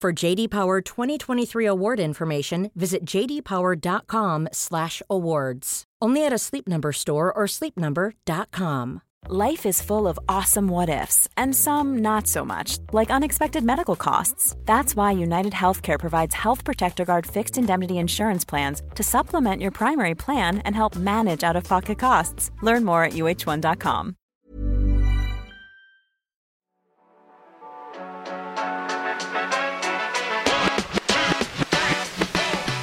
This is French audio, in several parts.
For JD Power 2023 award information, visit jdpower.com/awards. Only at a Sleep Number store or sleepnumber.com. Life is full of awesome what ifs, and some not so much, like unexpected medical costs. That's why United Healthcare provides Health Protector Guard fixed indemnity insurance plans to supplement your primary plan and help manage out of pocket costs. Learn more at uh1.com.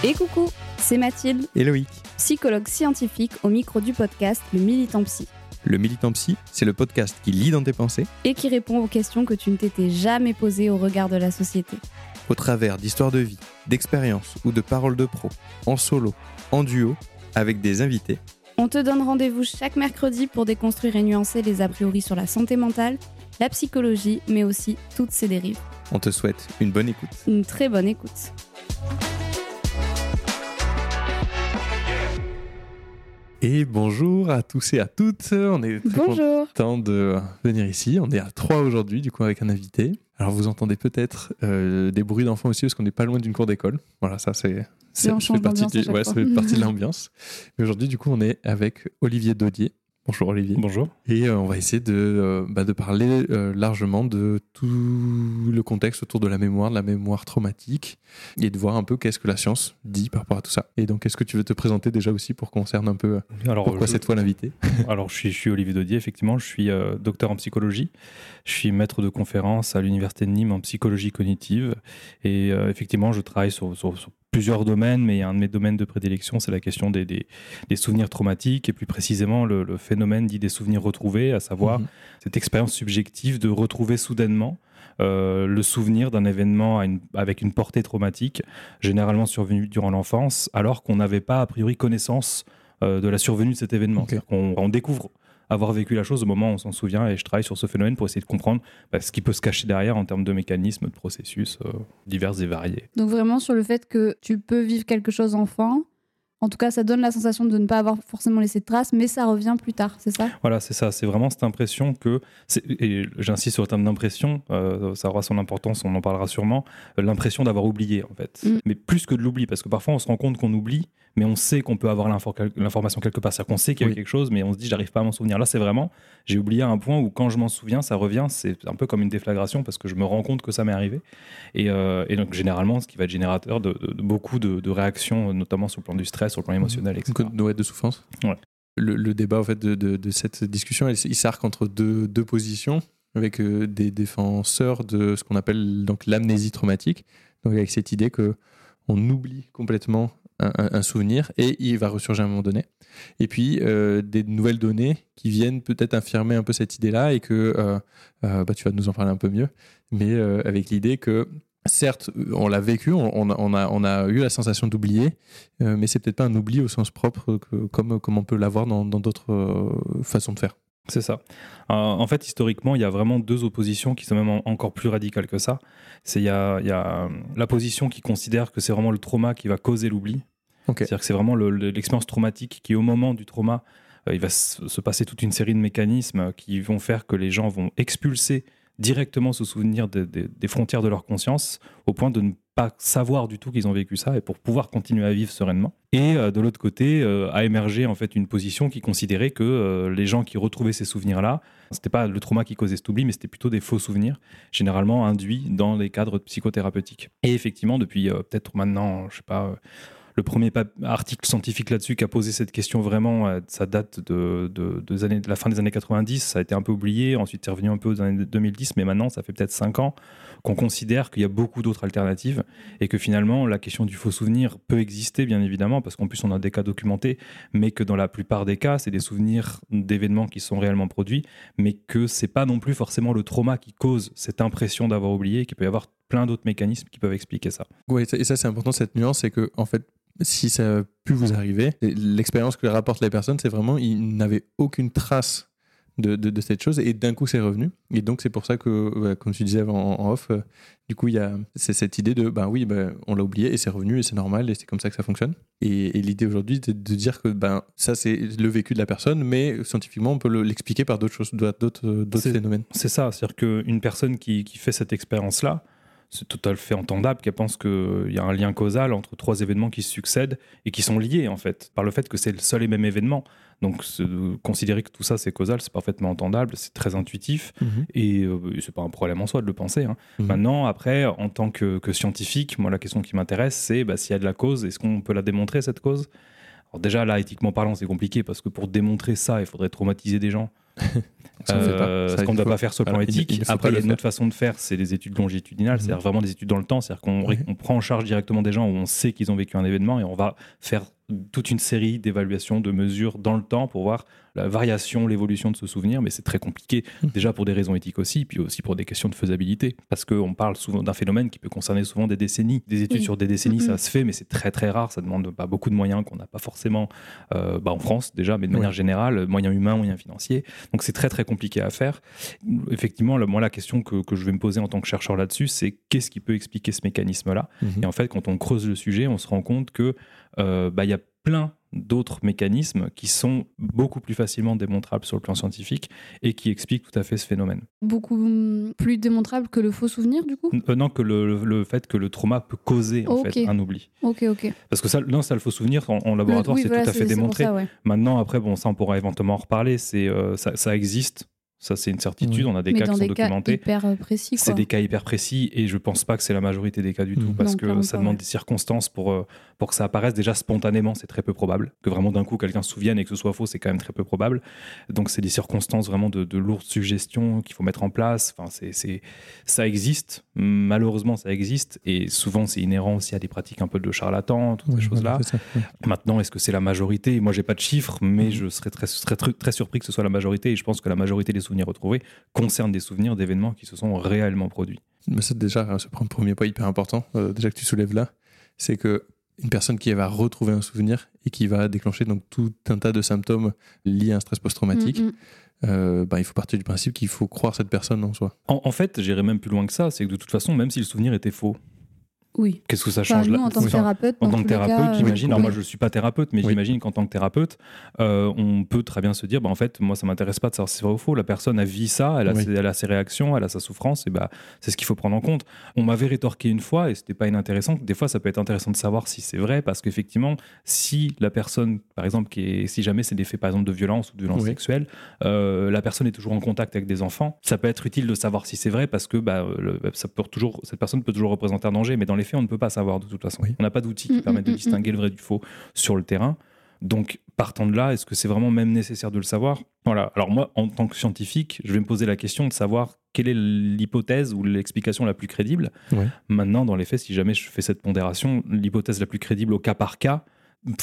Et coucou, c'est Mathilde, Et Loïc. psychologue scientifique au micro du podcast Le Militant Psy, Le Militant Psy, c'est le podcast qui lit dans tes pensées et qui répond aux questions que tu ne t'étais jamais posées au regard de la société. au travers d'histoires de vie, d'expériences ou de paroles de pro, en solo, en duo, avec des invités. On te donne rendez-vous chaque mercredi pour déconstruire et nuancer les a priori sur la santé mentale, la psychologie, mais aussi toutes ses dérives. On te souhaite une bonne écoute. Une très bonne écoute. Et bonjour à tous et à toutes. On est très Bonjour. content de venir ici. On est à trois aujourd'hui, du coup, avec un invité. Alors, vous entendez peut-être euh, des bruits d'enfants aussi, parce qu'on n'est pas loin d'une cour d'école. Voilà, ça, c'est. Ça fait partie, chaque ouais, ça fait partie de l'ambiance. Mais aujourd'hui, du coup, on est avec Olivier Dodier. Bonjour Olivier. Bonjour. Et euh, on va essayer de, euh, bah, de parler euh, largement de tout le contexte autour de la mémoire, de la mémoire traumatique, et de voir un peu qu'est-ce que la science dit par rapport à tout ça. Et donc, est-ce que tu veux te présenter déjà aussi pour qu'on cerne un peu Alors, pourquoi je, cette fois l'invité? Alors je, suis, je suis Olivier Dodier, effectivement. Je suis docteur en psychologie. Je suis maître de conférence à l'Université de Nîmes en psychologie cognitive. Et effectivement, je travaille sur, sur- sur plusieurs domaines, mais un de mes domaines de prédilection, c'est la question des, des- des souvenirs traumatiques et plus précisément le, le phénomène dit des souvenirs retrouvés, à savoir Mhm. cette expérience subjective de retrouver soudainement euh, le souvenir d'un événement une- avec une portée traumatique, généralement survenu durant l'enfance, alors qu'on n'avait pas a priori connaissance euh, de la survenue de cet événement. On découvre avoir vécu la chose au moment où on s'en souvient, et je travaille sur ce phénomène pour essayer de comprendre bah, ce qui peut se cacher derrière en termes de mécanismes, de processus euh, divers et variés. Donc vraiment sur le fait que tu peux vivre quelque chose enfant. En tout cas, ça donne la sensation de ne pas avoir forcément laissé de traces, mais ça revient plus tard, c'est ça? Voilà, c'est ça. C'est vraiment cette impression que, et j'insiste sur le terme d'impression, euh, ça aura son importance, on en parlera sûrement, euh, l'impression d'avoir oublié en fait. Mm. Mais plus que de l'oubli, parce que parfois on se rend compte qu'on oublie, mais on sait qu'on peut avoir l'infor- l'information quelque part. C'est-à-dire qu'on sait qu'il y a eu Oui. quelque chose, mais on se dit j'arrive pas à m'en souvenir. Là, c'est vraiment, j'ai oublié à un point où quand je m'en souviens, ça revient. C'est un peu comme une déflagration parce que je me rends compte que ça m'est arrivé. Et, euh, et donc généralement, ce qui va être générateur de, de- de beaucoup de, de réactions, notamment sur le plan du stress, sur le plan émotionnel, etc. Donc, ouais, de souffrance Ouais. le, le débat en fait, de, de- de cette discussion, il, il s'arc entre deux, deux positions, avec euh, des défenseurs de ce qu'on appelle donc l'amnésie traumatique, donc avec cette idée que on oublie complètement un, souvenir et il va ressurgir à un moment donné. Et puis euh, des nouvelles données qui viennent peut-être infirmer un peu cette idée-là et que euh, euh, bah, tu vas nous en parler un peu mieux, mais avec l'idée que certes on l'a vécu, on, on a, on, a, eu la sensation d'oublier, mais c'est peut-être pas un oubli au sens propre que, comme, comme on peut l'avoir dans d'autres façons de faire. C'est ça. Euh, en fait, historiquement, il y a vraiment deux oppositions qui sont même en- encore plus radicales que ça. C'est il y a, y a euh, la position qui considère que c'est vraiment le trauma qui va causer l'oubli. C'est-à-dire que c'est vraiment le- le- l'expérience traumatique qui, au moment du trauma, euh, il va se se passer toute une série de mécanismes qui vont faire que les gens vont expulser directement ce souvenir des frontières de leur conscience au point de ne pas savoir du tout qu'ils ont vécu ça et pour pouvoir continuer à vivre sereinement. Et euh, de l'autre côté, euh, a émergé en fait une position qui considérait que euh, les gens qui retrouvaient ces souvenirs-là, c'était pas le trauma qui causait cet oubli, mais c'était plutôt des faux souvenirs, généralement induits dans les cadres psychothérapeutiques. Et effectivement, depuis peut-être maintenant, je sais pas, le premier article scientifique là-dessus qui a posé cette question vraiment, ça date de, de, années, de la fin des années 90, ça a été un peu oublié, ensuite c'est revenu un peu aux années 2010, mais maintenant ça fait peut-être 5 ans qu'on considère qu'il y a beaucoup d'autres alternatives et que finalement la question du faux souvenir peut exister bien évidemment parce qu'en plus on a des cas documentés, mais que dans la plupart des cas c'est des souvenirs d'événements qui sont réellement produits, mais que c'est pas non plus forcément le trauma qui cause cette impression d'avoir oublié, qu'il peut y avoir plein d'autres mécanismes qui peuvent expliquer ça. Oui, et ça c'est important cette nuance, c'est que en fait si ça a pu vous arriver, l'expérience que rapportent les personnes, c'est vraiment ils n'avaient aucune trace de, de, cette chose. Et d'un coup c'est revenu. Et donc c'est pour ça que comme tu disais en, off euh, du coup il y a c'est cette idée de ben oui ben, on l'a oublié et c'est revenu et c'est normal et c'est comme ça que ça fonctionne. Et, l'idée aujourd'hui c'est de dire que ben ça c'est le vécu de la personne mais scientifiquement on peut l'expliquer par d'autres choses d'autres phénomènes c'est ça c'est à dire qu'une personne qui, qui fait cette expérience là c'est tout à fait entendable qu'elle pense qu'il y a un lien causal entre trois événements qui se succèdent et qui sont liés en fait par le fait que c'est le seul et même événement. Donc considérer que tout ça c'est causal, c'est parfaitement entendable, c'est très intuitif mhm. et euh, c'est pas un problème en soi de le penser. Hein. Mhm. Maintenant, après, en tant que, scientifique, moi la question qui m'intéresse, c'est bah, s'il y a de la cause, est-ce qu'on peut la démontrer cette cause? Alors déjà là, éthiquement parlant, c'est compliqué parce que pour démontrer ça, il faudrait traumatiser des gens. Euh, ce qu'on ne doit pas faire sur le plan éthique. Après, il y a une autre façon de faire, c'est les études longitudinales, c'est-à-dire mhm. vraiment des études dans le temps, c'est-à-dire qu'on prend en charge directement des gens où on sait qu'ils ont vécu un événement et on va faire toute une série d'évaluations, de mesures dans le temps pour voir la variation, l'évolution de ce souvenir, mais c'est très compliqué, mmh. déjà pour des raisons éthiques aussi, puis aussi pour des questions de faisabilité, parce qu'on parle souvent d'un phénomène qui peut concerner souvent des décennies. Des études sur des décennies, ça mmh. se fait, mais c'est très très rare, ça demande pas beaucoup de moyens qu'on n'a pas forcément euh, bah, en France déjà, mais de manière générale, moyens humains, moyens financiers. Donc c'est très très compliqué à faire. Effectivement, moi la question que, je vais me poser en tant que chercheur là-dessus, c'est qu'est-ce qui peut expliquer ce mécanisme-là? Mmh. Et en fait, quand on creuse le sujet, on se rend compte que euh, bah, il y a plein d'autres mécanismes qui sont beaucoup plus facilement démontrables sur le plan scientifique et qui expliquent tout à fait ce phénomène. Beaucoup plus démontrable que le faux souvenir, du coup? Euh, Non, que le, fait que le trauma peut causer en fait, un oubli. Ok, ok. Parce que ça, non, ça, le faux souvenir, en, laboratoire, c'est tout à fait démontré. Maintenant, après, bon, ça, on pourra éventuellement en reparler. C'est, euh, ça, ça existe ça, c'est une certitude. On a des cas qui sont documentés. hyper précis. C'est des cas hyper précis et je pense pas que c'est la majorité des cas du tout parce que ça demande des circonstances pour, pour que ça apparaisse. Déjà spontanément, c'est très peu probable. Que vraiment d'un coup quelqu'un se souvienne et que ce soit faux, c'est quand même très peu probable. Donc, c'est des circonstances vraiment de, de lourde suggestion qu'il faut mettre en place. Enfin, c'est, ça existe. Malheureusement, ça existe et souvent, c'est inhérent aussi à des pratiques un peu de charlatans, toutes ces choses-là. Maintenant, est-ce que c'est la majorité? Moi, j'ai pas de chiffres, mais je serais très, très, très surpris que ce soit la majorité et je pense que la majorité des souvenirs retrouvés concernent des souvenirs d'événements qui se sont réellement produits. Mais c'est déjà ce premier point hyper important, euh, déjà que tu soulèves là, c'est que une personne qui va retrouver un souvenir et qui va déclencher donc tout un tas de symptômes liés à un stress post-traumatique, mm, mm. Euh, bah, il faut partir du principe qu'il faut croire cette personne en soi. En, en fait, j'irais même plus loin que ça, c'est que de toute façon, même si le souvenir était faux, oui. Qu'est-ce que ça change là En tant que thérapeute, en tant que thérapeute, j'imagine. Alors moi, je suis pas thérapeute, mais j'imagine qu'en tant que thérapeute, euh, on peut très bien se dire, bah, en fait, moi, ça m'intéresse pas de savoir si c'est vrai ou faux. La personne a vu ça, elle a, ses, elle a ses réactions, elle a sa souffrance, et bah, c'est ce qu'il faut prendre en compte. On m'avait rétorqué une fois, et c'était pas inintéressant. Des fois, ça peut être intéressant de savoir si c'est vrai, parce qu'effectivement, si la personne, par exemple, qui est, si jamais c'est des faits, par exemple, de violence ou de violence sexuelle, euh, la personne est toujours en contact avec des enfants, ça peut être utile de savoir si c'est vrai, parce que bah, ça peut toujours, cette personne peut toujours représenter un danger, mais dans les on ne peut pas savoir de toute façon. On n'a pas d'outils qui mm, permettent de mm, mm, distinguer le vrai du faux sur le terrain. Donc, partant de là, est-ce que c'est vraiment même nécessaire de le savoir? Voilà. Alors moi, en tant que scientifique, je vais me poser la question de savoir quelle est l'hypothèse ou l'explication la plus crédible. Maintenant, dans les faits, si jamais je fais cette pondération, l'hypothèse la plus crédible au cas par cas,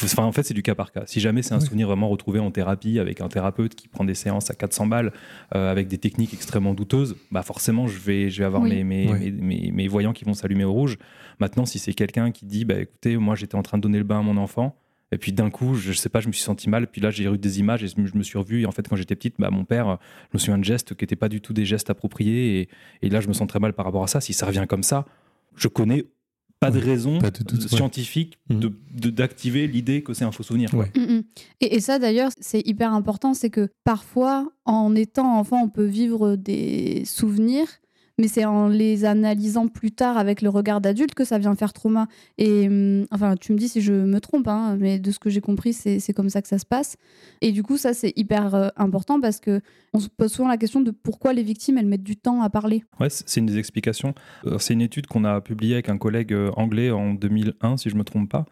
Enfin, en fait, c'est du cas par cas. Si jamais c'est un souvenir vraiment retrouvé en thérapie avec un thérapeute qui prend des séances à 400 balles euh, avec des techniques extrêmement douteuses, bah forcément, je vais, je vais avoir mes, mes, mes, voyants qui vont s'allumer au rouge. Maintenant, si c'est quelqu'un qui dit, bah écoutez, moi j'étais en train de donner le bain à mon enfant, et puis d'un coup, je, sais pas, je me suis senti mal. Puis là, j'ai eu des images et je me suis revu. Et en fait, quand j'étais petite, bah, mon père, je me souviens de gestes qui n'étaient pas du tout des gestes appropriés. Et, et, là, je me sens très mal par rapport à ça. Si ça revient comme ça, je connais pas de raison scientifique mmh. de d'activer l'idée que c'est un faux souvenir. Mmh, mmh. Et, ça d'ailleurs, c'est hyper important, c'est que parfois, en étant enfant, on peut vivre des souvenirs mais c'est en les analysant plus tard avec le regard d'adulte que ça vient faire trauma. Et hum, enfin, tu me dis si je me trompe, hein, mais de ce que j'ai compris, c'est c'est comme ça que ça se passe. Et du coup, ça, c'est hyper euh, important parce que on se pose souvent la question de pourquoi les victimes, elles mettent du temps à parler. Ouais, c'est une des explications. Euh, C'est une étude qu'on a publiée avec un collègue euh, anglais en 2001, si je me trompe pas.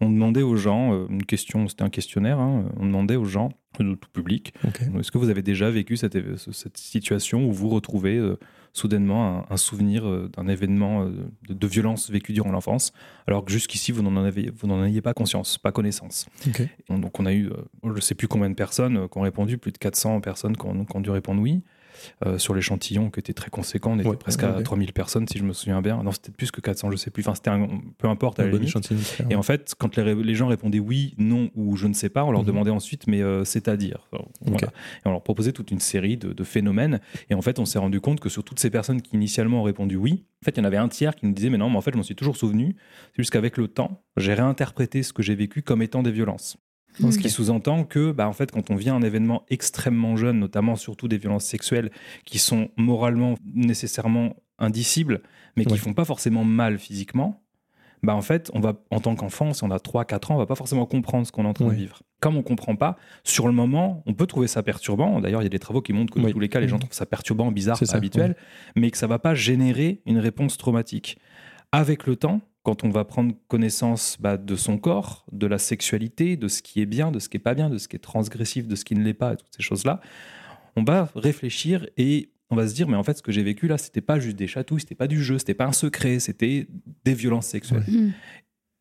On demandait aux gens, une question, c'était un questionnaire, hein, on demandait aux gens, euh, tout public, est-ce que vous avez déjà vécu cette, cette situation où vous retrouvez euh, soudainement un, un souvenir euh, d'un événement euh, de, de violence vécu durant l'enfance, alors que jusqu'ici vous n'en avez, vous n'en aviez pas conscience, pas connaissance. Et Donc on a eu, euh, je ne sais plus combien de personnes qui ont répondu, plus de 400 personnes qui ont, qui ont dû répondre oui. Euh, sur l'échantillon qui était très conséquent, on était Ouais, presque ouais, à ouais. 3000 personnes si je me souviens bien. Non, c'était plus que 400, je sais plus. Enfin, c'était un, peu importe. À la bon échantillon. Et en fait, quand les, gens répondaient oui, non ou je ne sais pas, on leur Mhm. demandait ensuite, mais euh, c'est-à-dire. Voilà. Et on leur proposait toute une série de, de phénomènes. Et en fait, on s'est rendu compte que sur toutes ces personnes qui initialement ont répondu oui, en fait, il y en avait un tiers qui nous disait, mais non, mais en fait, je m'en suis toujours souvenu. C'est juste qu'avec le temps, j'ai réinterprété ce que j'ai vécu comme étant des violences. Mm. Ce qui sous-entend que, bah, en fait, quand on vit un événement extrêmement jeune, notamment surtout des violences sexuelles qui sont moralement nécessairement indicibles, mais qui Ouais. font pas forcément mal physiquement, bah en fait, on va, en tant qu'enfant, si on a 3-4 ans, on va pas forcément comprendre ce qu'on est en train de vivre. Comme on comprend pas, sur le moment, on peut trouver ça perturbant. D'ailleurs, il y a des travaux qui montrent que dans Oui. tous les cas, les gens Mhm. trouvent ça perturbant, bizarre, pas ça, habituel, mais que ça va pas générer une réponse traumatique. Avec le temps, quand on va prendre connaissance bah, de son corps, de la sexualité, de ce qui est bien, de ce qui est pas bien, de ce qui est transgressif, de ce qui ne l'est pas, et toutes ces choses-là, on va réfléchir et on va se dire, mais en fait, ce que j'ai vécu là, c'était pas juste des chatouilles, c'était pas du jeu, c'était pas un secret, c'était des violences sexuelles. Mm.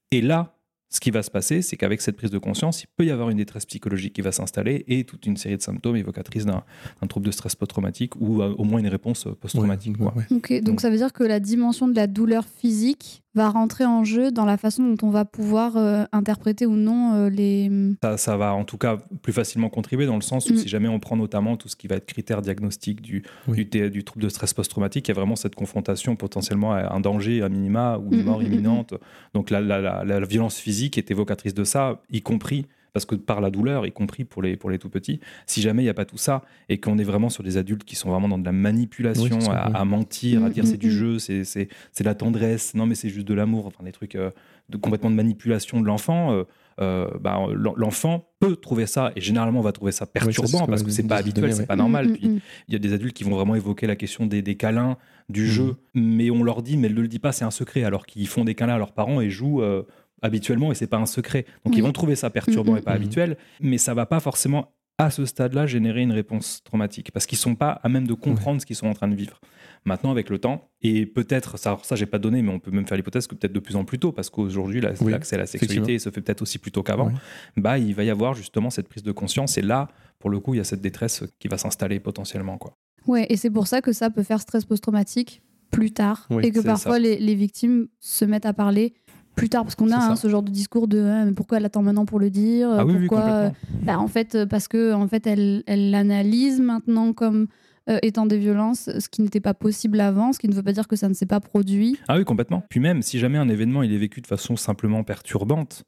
Et là, ce qui va se passer, c'est qu'avec cette prise de conscience, il peut y avoir une détresse psychologique qui va s'installer et toute une série de symptômes évocatrices d'un trouble de stress post-traumatique ou euh, au moins une réponse euh, post-traumatique. Ouais, donc Mm. ça veut dire que la dimension de la douleur physique va rentrer en jeu dans la façon dont on va pouvoir euh, interpréter ou non euh, les. Ça, ça va en tout cas plus facilement contribuer dans le sens où Mm. si jamais on prend notamment tout ce qui va être critère diagnostic du, Oui. du, trouble de stress post-traumatique, il y a vraiment cette confrontation potentiellement à un danger à minima ou une Mm, mort mm, mm, imminente. Donc la, la- la- la violence physique est évocatrice de ça, y compris parce que par la douleur, y compris pour les, pour les tout petits, si jamais il n'y a pas tout ça et qu'on est vraiment sur des adultes qui sont vraiment dans de la manipulation, Oui, à, mentir, à Mm, dire mm, c'est du mm. jeu, c'est c'est- c'est de la tendresse, non mais c'est juste de l'amour, enfin des trucs euh, de, complètement de manipulation de l'enfant, euh, euh, bah, l'en- l'enfant peut trouver ça, et généralement on va trouver ça perturbant que parce que c'est dit pas habituel, c'est ouais. pas normal. Puis il y a des adultes qui vont vraiment évoquer la question des, des câlins, du jeu, mais on leur dit, mais ne le dis pas, c'est un secret, alors qu'ils font des câlins à leurs parents et jouent euh, habituellement et c'est pas un secret. Donc Oui. ils vont trouver ça perturbant et pas habituel, mais ça va pas forcément à ce stade-là générer une réponse traumatique parce qu'ils sont pas à même de comprendre ce qu'ils sont en train de vivre. Maintenant, avec le temps, et peut-être, ça, ça j'ai pas donné, mais on peut même faire l'hypothèse que peut-être de plus en plus tôt, parce qu'aujourd'hui, Oui, l'accès à la sexualité se fait peut-être aussi plus tôt qu'avant, Ouais. bah, il va y avoir justement cette prise de conscience, et là, pour le coup, il y a cette détresse qui va s'installer potentiellement. Quoi. Ouais, et c'est pour ça que ça peut faire stress post-traumatique plus tard. Oui, et que parfois les victimes se mettent à parler plus tard. Parce qu'on a hein, ce genre de discours de Ah, mais pourquoi elle attend maintenant pour le dire Ah oui, oui, pourquoi complètement. Bah, En fait, euh, parce que en fait, elle elle l'analyse maintenant comme euh, étant des violences, ce qui n'était pas possible avant, ce qui ne veut pas dire que ça ne s'est pas produit. Ah oui, complètement. Puis même, si jamais un événement il est vécu de façon simplement perturbante,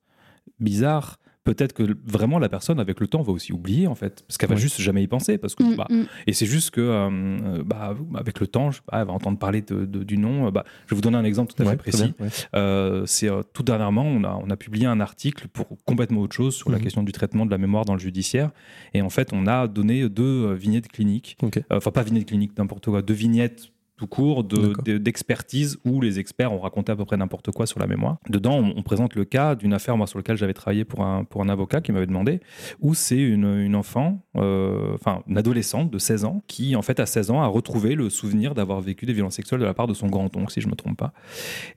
bizarre, peut-être que vraiment la personne avec le temps va aussi oublier en fait, parce qu'elle va Ouais. juste jamais y penser, parce que Mm, bah, mm. et c'est juste que euh, euh, bah, avec le temps, je pas, elle va entendre parler de- de- du nom. euh, bah, je vais vous donner un exemple tout à Ouais, fait précis. ouais. Euh, c'est euh, tout dernièrement, on a, on a publié un article pour complètement autre chose sur la Mhm. question du traitement de la mémoire dans le judiciaire. Et en fait, on a donné deux vignettes cliniques. Euh, enfin pas vignettes cliniques, n'importe quoi, deux vignettes tout court de- d'expertise où les experts ont raconté à peu près n'importe quoi sur la mémoire. Dedans, on, on présente le cas d'une affaire moi, sur laquelle j'avais travaillé pour un, pour un avocat qui m'avait demandé, où c'est une, une enfant, euh, enfin une adolescente de 16 ans, qui en fait à 16 ans a retrouvé le souvenir d'avoir vécu des violences sexuelles de la part de son grand-oncle, si je me trompe pas.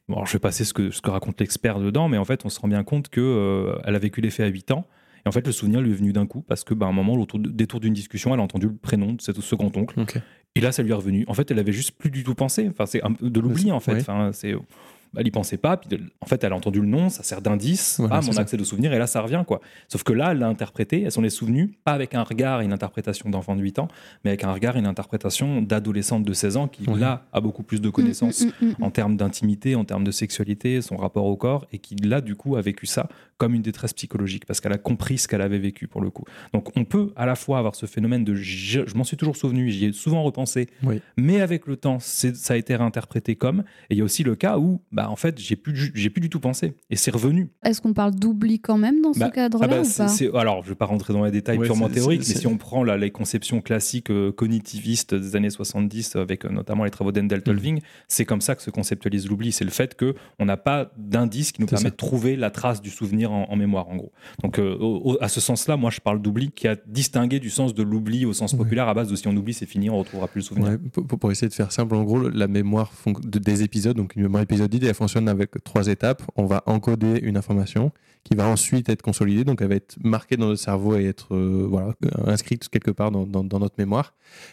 Bon, alors, je vais passer ce que, ce que raconte l'expert dedans, mais en fait, on se rend bien compte que euh, elle a vécu les faits à 8 ans. Et en fait, le souvenir lui est venu d'un coup parce que, bah, à un moment, au tour- détour d'une discussion, elle a entendu le prénom de ce grand-oncle. Ok. Et là, ça lui est revenu. En fait, elle avait juste plus du tout pensé. Enfin, c'est un peu de l'oubli, en fait. ouais. Enfin, c'est. Elle y pensait pas, puis de- en fait, elle a entendu le nom, ça sert d'indice, Voilà, ah, mon ça. accès de souvenir, et là, ça revient, quoi. Sauf que là, elle l'a interprété, elle s'en est souvenue, pas avec un regard et une interprétation d'enfant de 8 ans, mais avec un regard et une interprétation d'adolescente de 16 ans qui, Ouais. là, a beaucoup plus de connaissances mm, mm, mm. en termes d'intimité, en termes de sexualité, son rapport au corps, et qui là, du coup, a vécu ça comme une détresse psychologique parce qu'elle a compris ce qu'elle avait vécu pour le coup. Donc on peut à la fois avoir ce phénomène de je, je m'en suis toujours souvenu, j'y ai souvent repensé, Oui. mais avec le temps, ça a été réinterprété comme. Et il y a aussi le cas où, bah, en fait, j'ai plus, j'ai plus du tout pensé et c'est revenu. Est-ce qu'on parle d'oubli quand même dans ce Bah, cadre-là Ah bah, alors, je ne vais pas rentrer dans les détails Ouais, purement théoriques, mais si on prend là, les conceptions classiques euh, cognitivistes des années 70, avec euh, notamment les travaux d'Endel Tolving, c'est comme ça que se conceptualise l'oubli. C'est le fait qu'on n'a pas d'indice qui nous permet ça. de trouver la trace du souvenir en, en mémoire, en gros. Donc, euh, au- à ce sens-là, moi, je parle d'oubli qui a distingué du sens de l'oubli au sens populaire à base de si on oublie, c'est fini, on ne retrouvera plus le souvenir. Ouais, pour, essayer de faire simple, en gros, la mémoire des épisodes, donc une mémoire épisodique, elle fonctionne avec trois étapes. On va encoder une information qui va ensuite être consolidée, donc elle va être marquée dans notre cerveau et être euh, voilà, inscrite quelque part dans, dans- dans notre mémoire.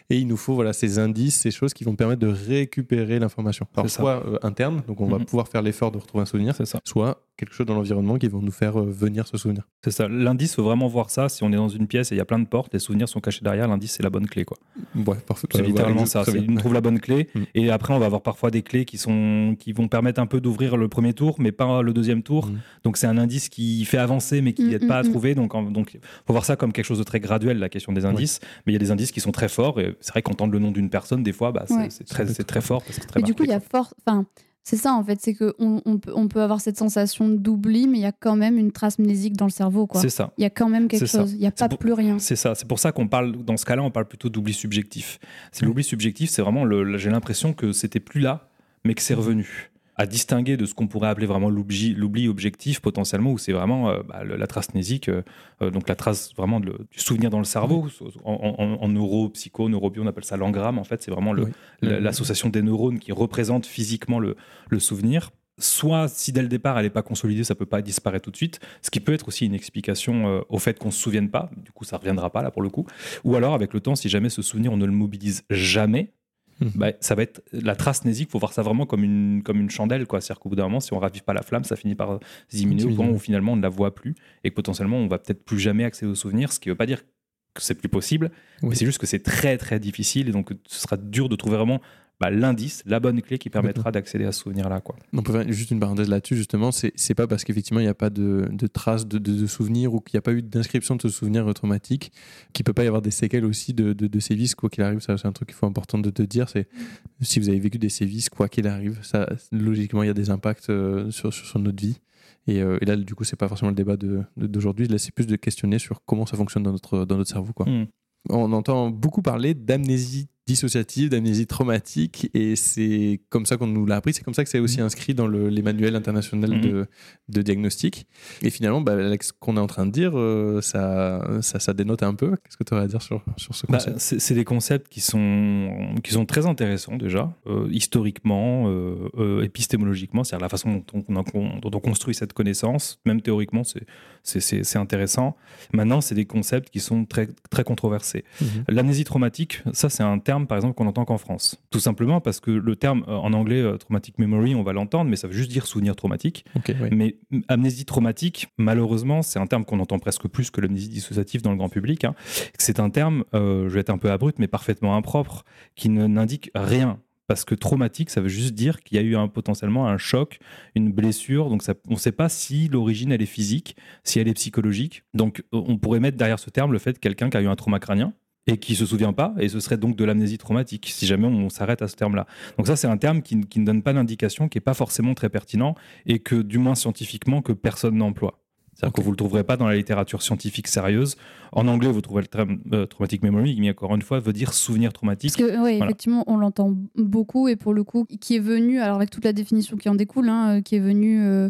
Et il nous faut voilà, ces indices, ces choses qui vont permettre de récupérer l'information. Alors, soit euh, interne, donc on va Mhm. pouvoir faire l'effort de retrouver un souvenir, C'est ça. soit quelque chose dans l'environnement qui vont nous faire euh, venir se souvenir. C'est ça. L'indice, faut vraiment voir ça. Si on est dans une pièce et il y a plein de portes, les souvenirs sont cachés derrière. L'indice, c'est la bonne clé, quoi. Ouais, parfait. C'est littéralement ouais, ça. C'est-. On trouve la bonne clé Mm. et après on va avoir parfois des clés qui sont qui vont permettre un peu d'ouvrir le premier tour, mais pas le deuxième tour. Mm. Donc c'est un indice qui fait avancer, mais qui Mm, n'aide pas à mm, mm. trouver. Donc en- donc faut voir ça comme quelque chose de très graduel la question des indices. Mais il y a des indices qui sont très forts et c'est vrai qu'entendre le nom d'une personne des fois, bah, c'est Ouais. c'est très c'est très fort parce que c'est très Mais du coup, il y a marqué, fort. Enfin, c'est ça en fait, c'est que on, peut, on peut avoir cette sensation d'oubli, mais il y a quand même une trace mnésique dans le cerveau. C'est ça. Il y a quand même quelque chose. Il n'y a pas pour- plus rien. C'est ça, c'est pour ça qu'on parle, dans ce cas-là, on parle plutôt d'oubli subjectif. C'est l'oubli subjectif, c'est vraiment, j'ai l'impression que c'était plus là, mais que c'est revenu. À distinguer de ce qu'on pourrait appeler vraiment l'oubli, objectif potentiellement, où c'est vraiment euh, bah, la trace mnésique, euh, euh, donc la trace vraiment de du souvenir dans le cerveau. En, en, en neuro, psycho, neurobio, on appelle ça l'engramme. En fait, c'est vraiment Oui. la- l'association des neurones qui représente physiquement le, le souvenir. Soit, si dès le départ elle n'est pas consolidée, ça peut pas disparaître tout de suite, ce qui peut être aussi une explication euh, au fait qu'on se souvienne pas, du coup ça reviendra pas là pour le coup. Ou alors avec le temps, si jamais ce souvenir on ne le mobilise jamais, Mhm. bah, ça va être la trace nésique, faut voir ça vraiment comme une, comme une chandelle, quoi. C'est-à-dire qu'au bout d'un moment, si on ravive pas la flamme, ça finit par diminuer au point où finalement on ne la voit plus et que potentiellement on va peut-être plus jamais accéder au souvenir, ce qui veut pas dire que c'est plus possible, Oui. mais c'est juste que c'est très très difficile et donc ce sera dur de trouver vraiment bah, l'indice, la bonne clé qui permettra d'accéder à ce souvenir-là. Quoi. On peut faire juste une parenthèse là-dessus, justement. C'est c'est pas parce qu'effectivement, il n'y a pas de, de traces de, de, de souvenirs ou qu'il n'y a pas eu d'inscription de ce souvenir traumatique qu'il peut pas y avoir des séquelles aussi de, de, sévices, quoi qu'il arrive. Ça, c'est un truc qu'il faut important de te dire. C'est si vous avez vécu des sévices, quoi qu'il arrive, ça, logiquement, il y a des impacts euh, sur, sur, sur notre vie. Et, euh, et là, du coup, c'est pas forcément le débat de- de- d'aujourd'hui. Là, c'est plus de questionner sur comment ça fonctionne dans notre, dans notre cerveau, quoi. Hmm. On entend beaucoup parler d'amnésie dissociative, d'amnésie traumatique, et c'est comme ça qu'on nous l'a appris. C'est comme ça que c'est aussi inscrit dans le- les manuels internationaux Mhm. de, de diagnostic. Et finalement, bah, avec ce qu'on est en train de dire, euh, ça, ça, ça dénote un peu. Qu'est-ce que tu aurais à dire sur, sur ce Bah, concept? c'est c'est des concepts qui sont, qui sont très intéressants déjà, euh, historiquement, euh, euh, épistémologiquement, c'est-à-dire la façon dont on, dont on construit cette connaissance, même théoriquement, c'est- intéressant. Maintenant, c'est des concepts qui sont très, très controversés. Mhm. L'amnésie traumatique, ça c'est un terme par exemple qu'on entend qu'en France. Tout simplement parce que le terme euh, en anglais euh, traumatic memory, on va l'entendre, mais ça veut juste dire souvenir traumatique. Mais amnésie traumatique, malheureusement, c'est un terme qu'on entend presque plus que l'amnésie dissociative dans le grand public. hein. C'est un terme, euh, je vais être un peu abrupt, mais parfaitement impropre, qui n'indique rien. Parce que traumatique, ça veut juste dire qu'il y a eu un, potentiellement un choc, une blessure. Donc ça, on ne sait pas si l'origine elle est physique, si elle est psychologique. Donc on pourrait mettre derrière ce terme le fait de quelqu'un qui a eu un trauma crânien et qui se souvient pas, et ce serait donc de l'amnésie traumatique, si jamais on s'arrête à ce terme-là. Donc ça, c'est un terme qui, qui ne donne pas d'indication, qui n'est pas forcément très pertinent, et que, du moins scientifiquement, que personne n'emploie. C'est-à-dire que vous ne le trouverez pas dans la littérature scientifique sérieuse. En anglais, vous trouverez le terme euh, traumatic memory, mais encore une fois, veut dire souvenir traumatique. Parce que, Voilà. effectivement, on l'entend beaucoup et pour le coup, qui est venu, alors avec toute la définition qui en découle, hein, euh, qui est venu, euh,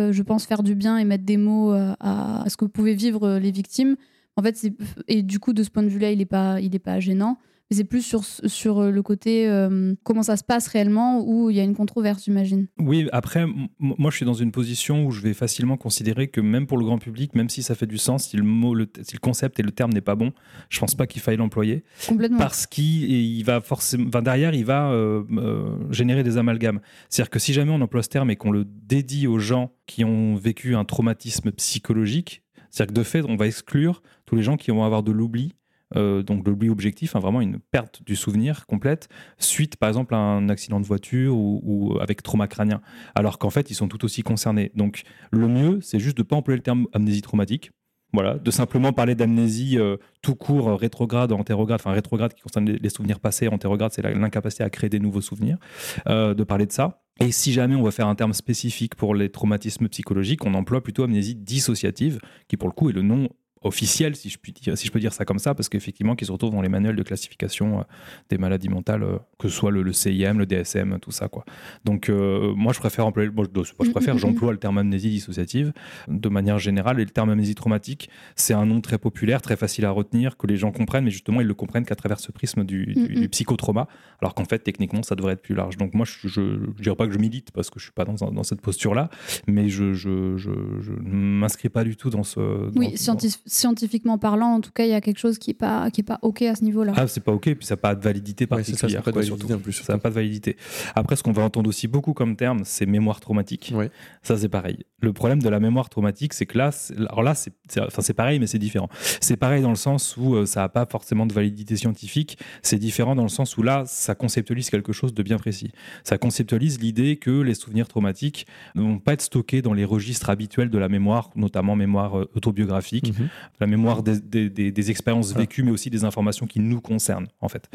euh, je pense, faire du bien et mettre des mots à, à ce que pouvaient vivre les victimes. En fait, c'est et du coup, de ce point de vue-là, il n'est pas, il est pas gênant. Mais c'est plus sur, sur euh, le côté euh, comment ça se passe réellement où il y a une controverse, j'imagine. Oui, après, m- moi, je suis dans une position où je vais facilement considérer que même pour le grand public, même si ça fait du sens, si le mot, le, si le concept et le terme n'est pas bon, je pense pas qu'il faille l'employer. Complètement. parce qu'il il va forcément, enfin, derrière, il va euh, euh, générer des amalgames. C'est-à-dire que si jamais on emploie ce terme et qu'on le dédie aux gens qui ont vécu un traumatisme psychologique, c'est-à-dire que de fait, on va exclure tous les gens qui vont avoir de l'oubli euh, donc l'oubli objectif, hein, vraiment une perte du souvenir complète, suite par exemple à un accident de voiture ou, avec trauma crânien, alors qu'en fait ils sont tout aussi concernés. Donc le mieux, c'est juste de ne pas employer le terme amnésie traumatique, voilà, de simplement parler d'amnésie euh, tout court, euh, rétrograde, antérograde, enfin rétrograde qui concerne les, souvenirs passés, antérograde c'est l'incapacité à créer des nouveaux souvenirs, de parler de ça. Et si jamais on va faire un terme spécifique pour les traumatismes psychologiques, on emploie plutôt amnésie dissociative, qui pour le coup est le nom officiel, si je, puis dire, si je peux dire ça comme ça, parce qu'effectivement, qui se retrouve dans les manuels de classification euh, des maladies mentales, euh, que ce soit le, le CIM, le DSM, tout ça. Quoi. Donc, euh, moi, je préfère employer, bon, je, je préfère, j'emploie le terme amnésie dissociative de manière générale. Et le terme amnésie traumatique, c'est un nom très populaire, très facile à retenir, que les gens comprennent, mais justement, ils le comprennent qu'à travers ce prisme du, du- du psychotrauma, alors qu'en fait, techniquement, ça devrait être plus large. Donc, moi, je ne dirais pas que je milite, parce que je suis pas dans, dans cette posture-là, mais je je, je, je ne m'inscris pas du tout dans ce. dans- Oui, dans- scientif- scientifiquement parlant, en tout cas, il y a quelque chose qui n'est pas, qui est pas OK à ce niveau-là. Ah, c'est pas OK, puis ça n'a pas de validité Ouais, ça, particulière. n'a pas plus, Ça n'a pas de validité. Après, ce qu'on va entendre aussi beaucoup comme terme, c'est mémoire traumatique. Ouais. Ça, c'est pareil. Le problème de la mémoire traumatique, c'est que là, c'est- alors là, c'est c'est- enfin, c'est pareil, mais c'est différent. C'est pareil dans le sens où euh, ça n'a pas forcément de validité scientifique. C'est différent dans le sens où là, ça conceptualise quelque chose de bien précis. Ça conceptualise l'idée que les souvenirs traumatiques ne vont pas être stockés dans les registres habituels de la mémoire, notamment mémoire euh, autobiographique, Mhm. La mémoire des, des- des- des expériences Ah. vécues, mais aussi des informations qui nous concernent, en fait.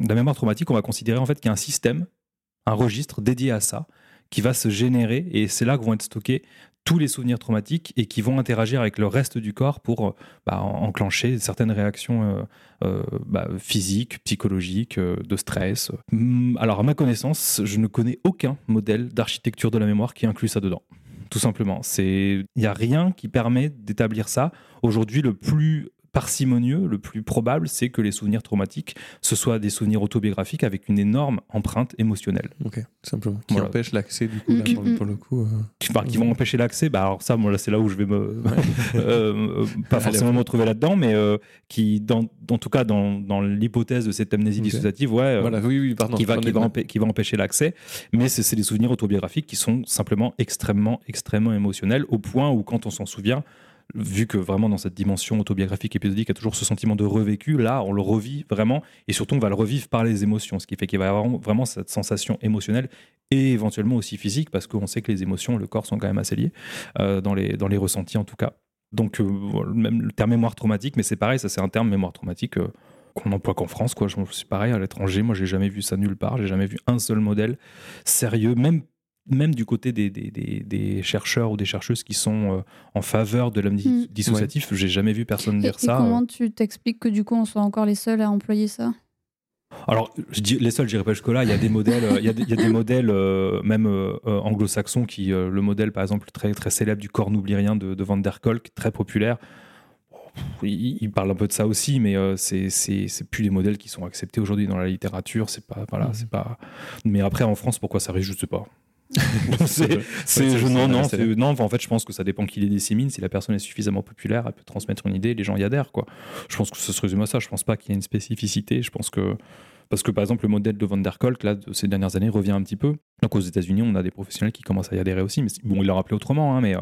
La mémoire traumatique, on va considérer en fait qu'il y a un système, un registre dédié à ça, qui va se générer, et c'est là que vont être stockés tous les souvenirs traumatiques et qui vont interagir avec le reste du corps pour bah, en- enclencher certaines réactions euh, euh, bah, physiques, psychologiques, euh, de stress. Hum, Alors, à ma connaissance, je ne connais aucun modèle d'architecture de la mémoire qui inclut ça dedans. Tout simplement. C'est- Il n'y a rien qui permet d'établir ça. Aujourd'hui, le plus parcimonieux, le plus probable, c'est que les souvenirs traumatiques, ce soient des souvenirs autobiographiques avec une énorme empreinte émotionnelle. Ok, simplement. Qui Voilà. empêche l'accès, du coup, là, Mm, pour, le, coup. euh, Qui, enfin, qui vont empêcher l'accès, bah alors ça, moi, là, c'est là où je vais me. euh, pas forcément me retrouver là-dedans, mais euh, qui, dans, en tout cas, dans, dans l'hypothèse de cette amnésie Ok. dissociative, ouais. Voilà, oui, oui, pardon. qui va, qui, va empê- qui va empêcher l'accès. Mais c'est c'est des souvenirs autobiographiques qui sont simplement extrêmement, extrêmement émotionnels, au point où, quand on s'en souvient, vu que vraiment dans cette dimension autobiographique épisodique, il y a toujours ce sentiment de revécu, là, on le revit vraiment, et surtout, on va le revivre par les émotions, ce qui fait qu'il va y avoir vraiment cette sensation émotionnelle et éventuellement aussi physique, parce qu'on sait que les émotions, le corps sont quand même assez liés, euh, dans, les, dans les ressentis en tout cas. Donc, euh, même le terme mémoire traumatique, mais c'est pareil, ça c'est un terme mémoire traumatique euh, qu'on emploie qu'en France, quoi. Je c'est pareil à l'étranger. Moi, j'ai jamais vu ça nulle part. J'ai jamais vu un seul modèle sérieux, même même du côté des, des, des- des chercheurs ou des chercheuses qui sont euh, en faveur de l'amnésie Mm. dissociative, j'ai jamais vu personne Et, dire et ça. euh. comment tu t'expliques que du coup, on soit encore les seuls à employer ça? Alors, je dis, les seuls, j'irai pas jusque-là. Il y a des modèles, euh, il y a des, il y a des modèles euh, même euh, euh, anglo-saxons qui, euh, le modèle par exemple très très célèbre du corps n'oublie rien de, de Van der Kolk, très populaire. Il, il parle un peu de ça aussi, mais euh, c'est c'est plus des modèles qui sont acceptés aujourd'hui dans la littérature. C'est pas voilà, Mhm. c'est pas. Mais après en France, pourquoi ça arrive, je sais pas. c'est, c'est- je- non, non, c'est- non, en fait, je pense que ça dépend qui les dissémine. Si la personne est suffisamment populaire, elle peut transmettre une idée, les gens y adhèrent, quoi. Je pense que ça se résume à ça. Je pense pas qu'il y ait une spécificité. Je pense que. Parce que, par exemple, le modèle de Van der Kolk, là, de ces dernières années, revient un petit peu. Donc, aux États-Unis, on a des professionnels qui commencent à y adhérer aussi. Mais bon, il l'a rappelé autrement, hein, mais euh,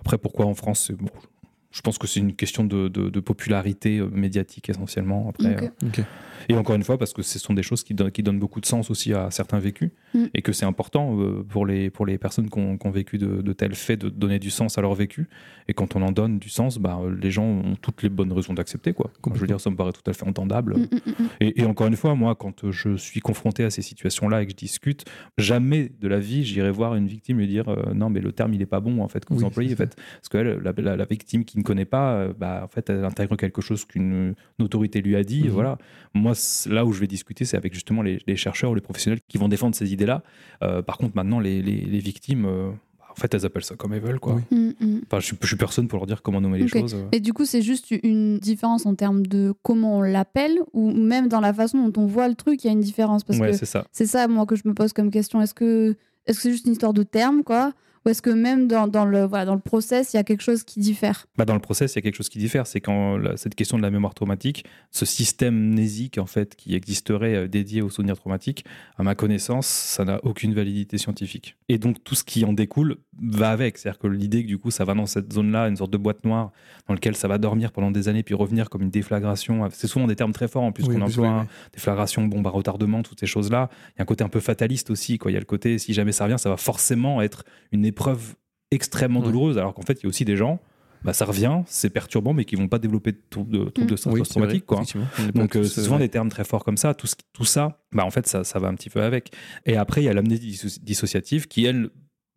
après, pourquoi en France c'est- bon, Je pense que c'est une question de, de- de popularité euh, médiatique essentiellement. Après, euh, et encore une fois, parce que ce sont des choses qui, donnent- qui donnent beaucoup de sens aussi à certains vécus, Mm. et que c'est important euh, pour, les, pour les personnes qui ont, qui ont vécu de, de tels faits de donner du sens à leur vécu. Et quand on en donne du sens, bah, les gens ont toutes les bonnes raisons d'accepter. Quoi. Je veux dire, ça me paraît tout à fait entendable. Mm, mm. Et, et encore une fois, moi, quand je suis confronté à ces situations-là et que je discute, jamais de la vie, j'irai voir une victime lui dire euh, non, mais le terme, il est pas bon, en fait, que vous Oui, employez. En fait. Parce que elle, la, la- la victime qui ne connaît pas, euh, bah, en fait, elle intègre quelque chose qu'une une autorité lui a dit. et. Voilà. Moi, là où je vais discuter, c'est avec justement les, les chercheurs ou les professionnels qui vont défendre ces idées-là. Euh, par contre, maintenant, les, les- les victimes, euh, en fait, elles appellent ça comme elles veulent. Quoi. Oui. Mm, mm. Enfin, je, suis- je suis personne pour leur dire comment nommer les choses. euh. Et du coup, c'est juste une différence en termes de comment on l'appelle ou même dans la façon dont on voit le truc, il y a une différence. Parce ouais, que c'est ça. c'est ça, moi, que je me pose comme question. Est-ce que est-ce que c'est juste une histoire de termes, quoi? Ou est-ce que même dans, dans le, voilà, dans le process, il y a quelque chose qui diffère Bah, dans le process, il y a quelque chose qui diffère. C'est quand la- cette question de la mémoire traumatique, ce système mnésique en fait qui existerait euh, dédié aux souvenirs traumatiques, à ma connaissance, ça n'a aucune validité scientifique. Et donc tout ce qui en découle va avec. C'est-à-dire que l'idée que du coup ça va dans cette zone-là, une sorte de boîte noire dans laquelle ça va dormir pendant des années puis revenir comme une déflagration. C'est souvent des termes très forts en plus Oui, qu'on emploie. oui, hein. Déflagration, bombe à retardement, toutes ces choses-là. Il y a un côté un peu fataliste aussi. Quoi. Il y a le côté si jamais ça revient, ça va forcément être une épreuve extrêmement Ouais. douloureuse. Alors qu'en fait, il y a aussi des gens, bah, ça revient, c'est perturbant, mais qui vont pas développer de troubles de, troubles de stress Oui, vrai, post-traumatique. quoi. Donc euh, c'est euh, souvent des termes très forts comme ça. Tout, ce- tout ça, bah, en fait, ça, ça va un petit peu avec. Et après, il y a l'amnésie disso- dissociative qui, elle,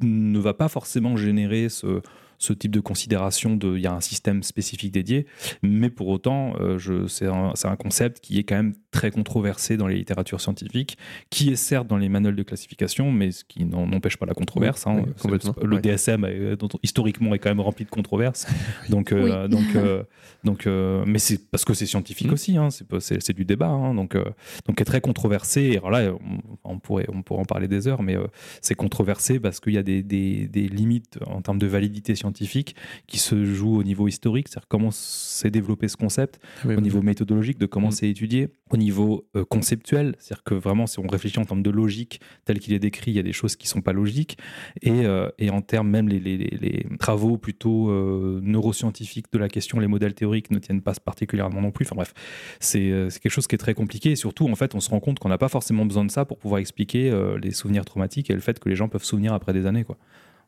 ne va pas forcément générer ce, ce type de considération de il y a un système spécifique dédié, mais pour autant, euh, c'est un, c'est un concept qui est quand même très controversé dans les littératures scientifiques, qui est certes dans les manuels de classification, mais ce qui n'empêche pas la controverse. Hein. oui, C'est- complètement, le ouais. DSM, euh, dont- historiquement, est quand même rempli de controverses. Donc, euh, Oui. donc, euh, donc, euh, mais c'est parce que c'est scientifique Mhm. aussi, hein, c'est pas- c'est c'est du débat, hein, donc, euh, donc est très controversé. Et alors là, on, on pourrait, on pourrait en parler des heures, mais euh, c'est controversé parce qu'il y a des, des- des limites en termes de validité scientifique qui se jouent au niveau historique, c'est-à-dire comment s'est développé ce concept, Oui, au oui. niveau méthodologique de comment Mhm. c'est étudié, au niveau euh, conceptuel, c'est-à-dire que vraiment, si on réfléchit en termes de logique, tel qu'il est décrit, il y a des choses qui sont pas logiques, et, euh, et en termes même les, les- travaux plutôt euh, neuroscientifiques de la question, les modèles théoriques ne tiennent pas particulièrement non plus. Enfin bref, c'est quelque chose qui est très compliqué, et surtout, en fait, on se rend compte qu'on n'a pas forcément besoin de ça pour pouvoir expliquer euh, les souvenirs traumatiques et le fait que les gens peuvent se souvenir après des années, quoi.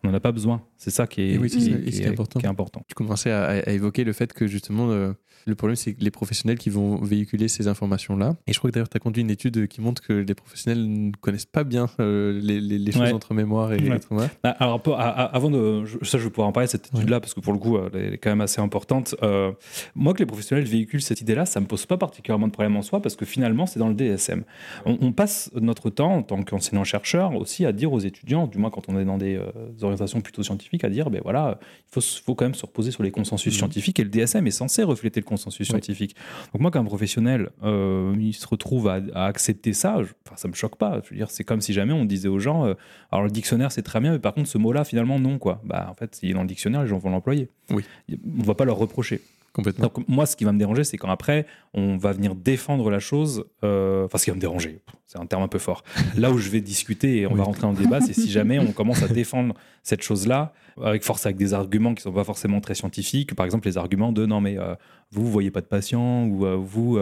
On n'en a pas besoin. C'est ça qui est, Et oui, c'est qui ça, est- et qui c'est est- important. qui est important. Tu commençais à, à évoquer le fait que justement, euh, le problème, c'est que les professionnels qui vont véhiculer ces informations-là. Et je crois que d'ailleurs, tu as conduit une étude qui montre que les professionnels ne connaissent pas bien euh, les, les- les choses Ouais. entre mémoire et Ouais. et trauma. Ah, Alors, pour- à- à- avant de. je- Ça, je vais pouvoir en parler, cette étude-là, parce que pour le coup, elle est quand même assez importante. Euh, moi, que les professionnels véhiculent cette idée-là, ça me pose pas particulièrement de problème en soi, parce que finalement, c'est dans le DSM. On, on passe notre temps, en tant qu'enseignant-chercheur, aussi à dire aux étudiants, du moins quand on est dans des euh, plutôt scientifiques, à dire, ben voilà, il faut, quand même se reposer sur les consensus Mhm. scientifiques, et le DSM est censé refléter le consensus scientifique. Donc, moi, comme professionnel, euh, il se retrouve à, à accepter ça, enfin, ça me choque pas. Je veux dire, c'est comme si jamais on disait aux gens, euh, alors le dictionnaire c'est très bien, mais par contre ce mot-là finalement non quoi. Bah en fait, s'il est dans le dictionnaire, les gens vont l'employer. Oui. On va pas leur reprocher. Complètement. Donc moi, ce qui va me déranger, c'est quand après on va venir défendre la chose. euh, Enfin, ce qui va me déranger, c'est un terme un peu fort. Là où je vais discuter et on Oui. va rentrer dans le débat, c'est si jamais on commence à défendre cette chose-là avec force, avec des arguments qui sont pas forcément très scientifiques. Par exemple, les arguments de non mais euh, vous, vous voyez pas de patient ou euh, vous,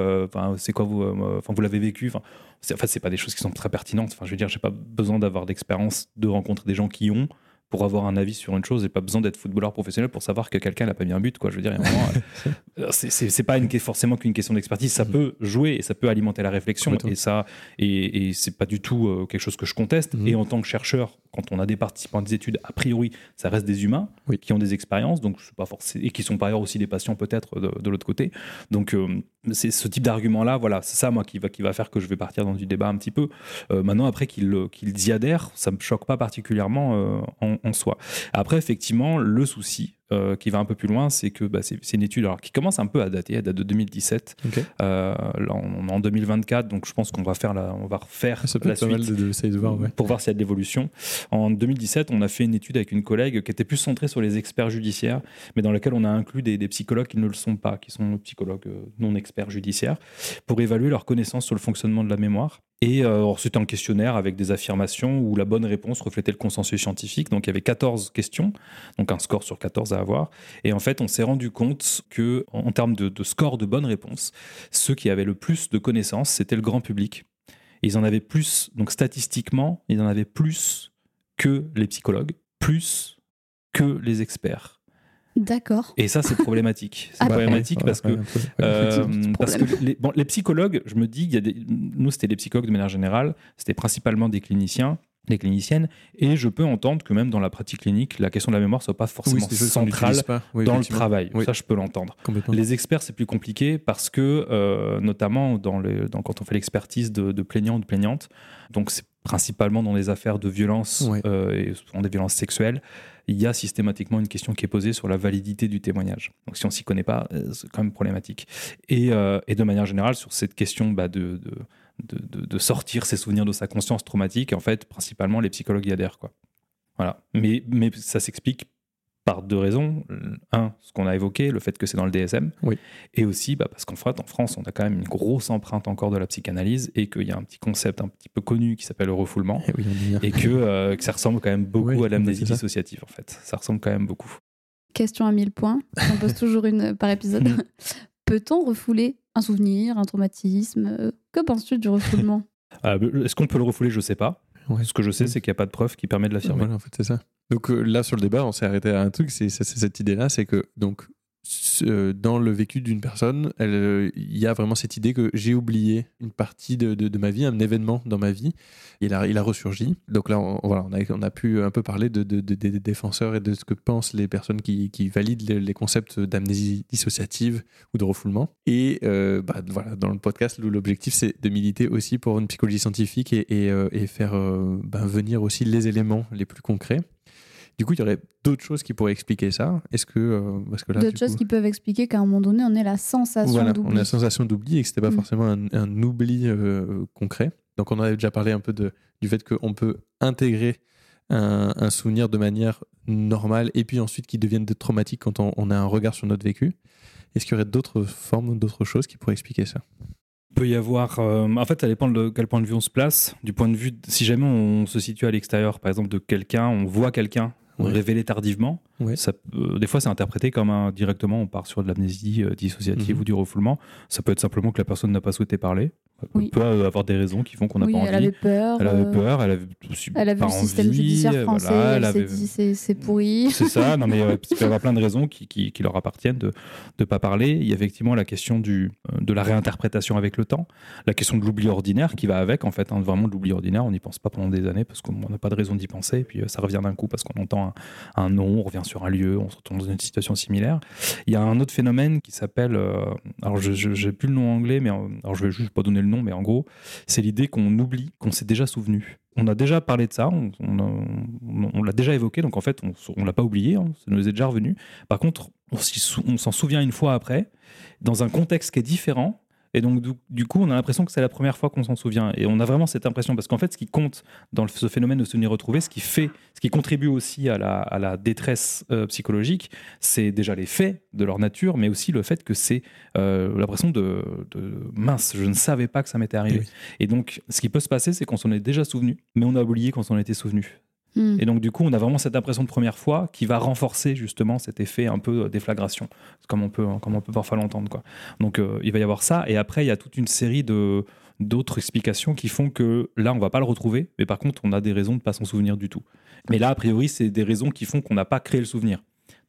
c'est quoi vous, enfin vous l'avez vécu. Enfin, c'est- en fait, pas des choses qui sont très pertinentes. Enfin, je veux dire, j'ai pas besoin d'avoir d'expérience de rencontrer des gens qui ont pour avoir un avis sur une chose et pas besoin d'être footballeur professionnel pour savoir que quelqu'un n'a pas mis un but quoi. Je veux dire moment, euh, c'est- pas une, forcément qu'une question d'expertise. Ça peut jouer et ça peut alimenter la réflexion et ça et, et c'est pas du tout euh, quelque chose que je conteste. Mhm. et en tant que chercheur quand on a des participants à des études a priori ça reste des humains Oui. qui ont des expériences donc pas forcément et qui sont par ailleurs aussi des patients peut-être de, de l'autre côté. Donc euh, c'est ce type d'argument là voilà c'est ça moi qui va qui va faire que je vais partir dans du débat un petit peu. Euh, maintenant, après qu'ils euh, y adhèrent, ça me choque pas particulièrement euh, en, en soi. Après, effectivement, le souci euh, qui va un peu plus loin, c'est que bah, c'est une étude alors, qui commence un peu à dater, elle date de 2017. Ok. Euh, là, on est en 2024, donc je pense qu'on va faire la, on va refaire Ça peut la être suite de, de, essayer de voir. Ouais. pour voir s'il y a de l'évolution. En 2017, on a fait une étude avec une collègue qui était plus centrée sur les experts judiciaires, mais dans laquelle on a inclus des, des psychologues qui ne le sont pas, qui sont psychologues euh, non experts judiciaires, pour évaluer leur connaissance sur le fonctionnement de la mémoire. Et euh, c'était un questionnaire avec des affirmations où la bonne réponse reflétait le consensus scientifique. Donc il y avait 14 questions, donc un score sur 14 à avoir. Et en fait, on s'est rendu compte que, en termes de, de score de bonnes réponses, ceux qui avaient le plus de connaissances, c'était le grand public. Ils en avaient plus, donc statistiquement, ils en avaient plus que les psychologues, plus que les experts. D'accord. Et ça, c'est problématique. C'est Ah bah, problématique Ouais, parce ouais, que euh, parce que les, bon, les psychologues, je me dis, il y a des, nous, c'était des psychologues de manière générale, c'était principalement des cliniciens, des cliniciennes, et je peux entendre que même dans la pratique clinique, la question de la mémoire soit pas forcément centrale n'utilise pas. Oui, dans le travail. Oui. Ça, je peux l'entendre. Les experts, c'est plus compliqué parce que, euh, notamment dans le, dans, quand on fait l'expertise de, de plaignants ou de plaignantes, donc c'est principalement dans les affaires de violence Ouais. euh, et souvent des violences sexuelles, il y a systématiquement une question qui est posée sur la validité du témoignage. Donc si on s'y connaît pas, euh, c'est quand même problématique. Et, euh, et de manière générale, sur cette question bah, de, de, de, de- de sortir ses souvenirs de sa conscience traumatique, en fait, principalement, les psychologues y adhèrent. Quoi. Voilà. Mais, mais ça s'explique par deux raisons. Un, ce qu'on a évoqué, le fait que c'est dans le DSM. Oui. Et aussi bah, parce qu'en fait, en France, on a quand même une grosse empreinte encore de la psychanalyse et qu'il y a un petit concept un petit peu connu qui s'appelle le refoulement. Eh oui. Et que, euh, que ça ressemble quand même beaucoup Oui, à l'amnésie dissociative, en fait. Ça ressemble quand même beaucoup. Question à 1000 points. On pose toujours une par épisode. Mm. Peut-on refouler un souvenir, un traumatisme Euh, Que penses-tu du refoulement? Euh, Est-ce qu'on peut le refouler? Je sais pas. Ouais. Ce que je sais, c'est qu'il n'y a pas de preuve qui permet de l'affirmer. Voilà, en fait, c'est ça. Donc euh, là, sur le débat, on s'est arrêté à un truc, c'est cette idée-là, c'est que donc dans le vécu d'une personne, il y a vraiment cette idée que j'ai oublié une partie de, ma vie, un événement dans ma vie, il a, il ressurgi. Donc là, on, voilà, on, a, pu un peu parler de, de- de- des défenseurs et de ce que pensent les personnes qui, valident les, concepts d'amnésie dissociative ou de refoulement. Et euh, bah, voilà, dans le podcast, l'objectif, c'est de militer aussi pour une psychologie scientifique et, euh, faire ben, venir aussi les éléments les plus concrets. Du coup, il y aurait d'autres choses qui pourraient expliquer ça. Est-ce que euh, parce que là, D'autres choses coup- qui peuvent expliquer qu'à un moment donné, on ait la sensation voilà, on a d'oubli. la sensation d'oubli et que c'était pas Mm. forcément un, un oubli euh, concret. Donc on avait déjà parlé un peu de, du fait qu'on peut intégrer un, un souvenir de manière normale et puis ensuite qui devienne de traumatique quand on, on a un regard sur notre vécu. Est-ce qu'il y aurait d'autres formes, d'autres choses qui pourraient expliquer ça? Il peut y avoir. euh, en fait, ça dépend de quel point de vue on se place. Du point de vue, de- si jamais on se situe à l'extérieur, par exemple, de quelqu'un, on voit quelqu'un Ouais. révélé tardivement. Ouais. Ça, peut- des fois, c'est interprété comme un, directement, on part sur de l'amnésie euh, dissociative Mhm. ou du refoulement. Ça peut être simplement que la personne n'a pas souhaité parler. Oui. On peut euh, avoir des raisons qui font qu'on n'a oui, pas envie. elle avait peur. Elle avait euh, peur, elle avait, aussi Elle a vu pas le système envie, judiciaire euh, français, voilà, elle, elle s'est avait- dit c'est c'est pourri. c'est ça, non mais euh, il peut y avoir plein de raisons qui, qui- qui leur appartiennent de ne pas parler. Il y a effectivement la question du, euh, de la réinterprétation avec le temps, la question de l'oubli ordinaire qui va avec, en fait, hein, vraiment de l'oubli ordinaire, on n'y pense pas pendant des années parce qu'on n'a pas de raison d'y penser, et puis euh, ça revient d'un coup parce qu'on entend un, un nom, on revient sur un lieu, on se retrouve dans une situation similaire. Il y a un autre phénomène qui s'appelle, euh, alors je n'ai plus le nom anglais, mais euh, alors je vais juste pas donner le nom, mais en gros, c'est l'idée qu'on oublie qu'on s'est déjà souvenu. On a déjà parlé de ça, on, l'a déjà évoqué, donc en fait, on ne l'a pas oublié, hein, ça nous est déjà revenu. Par contre, on s'en souvient une fois après, dans un contexte qui est différent. Et donc, du, du coup, on a l'impression que c'est la première fois qu'on s'en souvient. Et on a vraiment cette impression, parce qu'en fait, ce qui compte dans ce phénomène de souvenir retrouvé, ce qui fait, ce qui contribue aussi à la, à la détresse euh, psychologique, c'est déjà les faits de leur nature, mais aussi le fait que c'est euh, l'impression de, de mince, je ne savais pas que ça m'était arrivé. Oui. Et donc, ce qui peut se passer, c'est qu'on s'en est déjà souvenu, mais on a oublié qu'on s'en était souvenu. Hmm. Et donc, du coup, on a vraiment cette impression de première fois qui va renforcer justement cet effet un peu euh, déflagration, comme on peut, comme on peut parfois l'entendre. Quoi. Donc, euh, il va y avoir ça. Et après, il y a toute une série de d'autres explications qui font que là, on va pas le retrouver, mais par contre, on a des raisons de pas s'en souvenir du tout. Mais là, a priori, c'est des raisons qui font qu'on n'a pas créé le souvenir.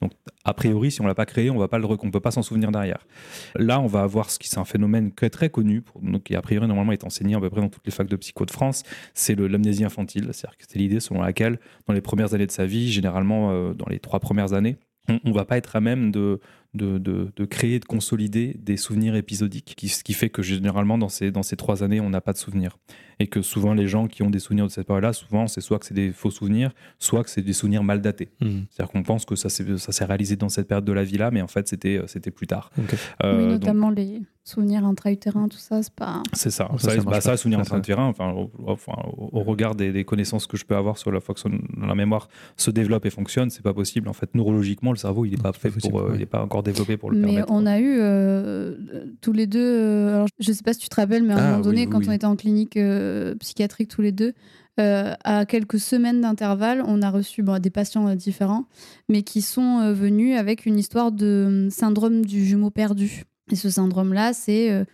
Donc, a priori, si on l'a pas créé, on va pas le, peut pas s'en souvenir derrière. Là, on va avoir ce qui c'est un phénomène très très connu, donc qui a priori normalement est enseigné à peu près dans toutes les facs de psycho de France. C'est l'amnésie infantile, c'est-à-dire que c'est l'idée selon laquelle, dans les premières années de sa vie, généralement euh, dans les trois premières années, on, on va pas être à même de, de, de, de créer, de consolider des souvenirs épisodiques, qui, ce qui fait que généralement dans ces, dans ces trois années, on n'a pas de souvenirs. Et que souvent les gens qui ont des souvenirs de cette période-là, souvent c'est soit que c'est des faux souvenirs, soit que c'est des souvenirs mal datés. Hmm. C'est-à-dire qu'on pense que ça s'est ça s'est réalisé dans cette période de la vie-là, mais en fait c'était c'était plus tard. Ok. Euh, oui, donc, notamment les souvenirs intra-utérins, tout ça, c'est pas. c'est ça. Ça, Ça, ça bah, ça, pas. souvenir en Ça, train de terrain, enfin, au, enfin, au- au regard des, des connaissances que je peux avoir sur la façon dont la mémoire se développe et fonctionne, c'est pas possible. En fait, neurologiquement, le cerveau, il n'est pas fait possible, pour, euh, ouais. il est pas encore développé pour le Mais permettre. on a eu euh, tous les deux, euh, alors, je sais pas si tu te rappelles, mais à un Ah, moment donné, oui, oui, quand oui. on était en clinique euh, psychiatrique tous les deux, à quelques semaines d'intervalle, on a reçu bon, des patients différents, mais qui sont venus avec une histoire de euh, syndrome du jumeau perdu. Et ce syndrome-là, c'est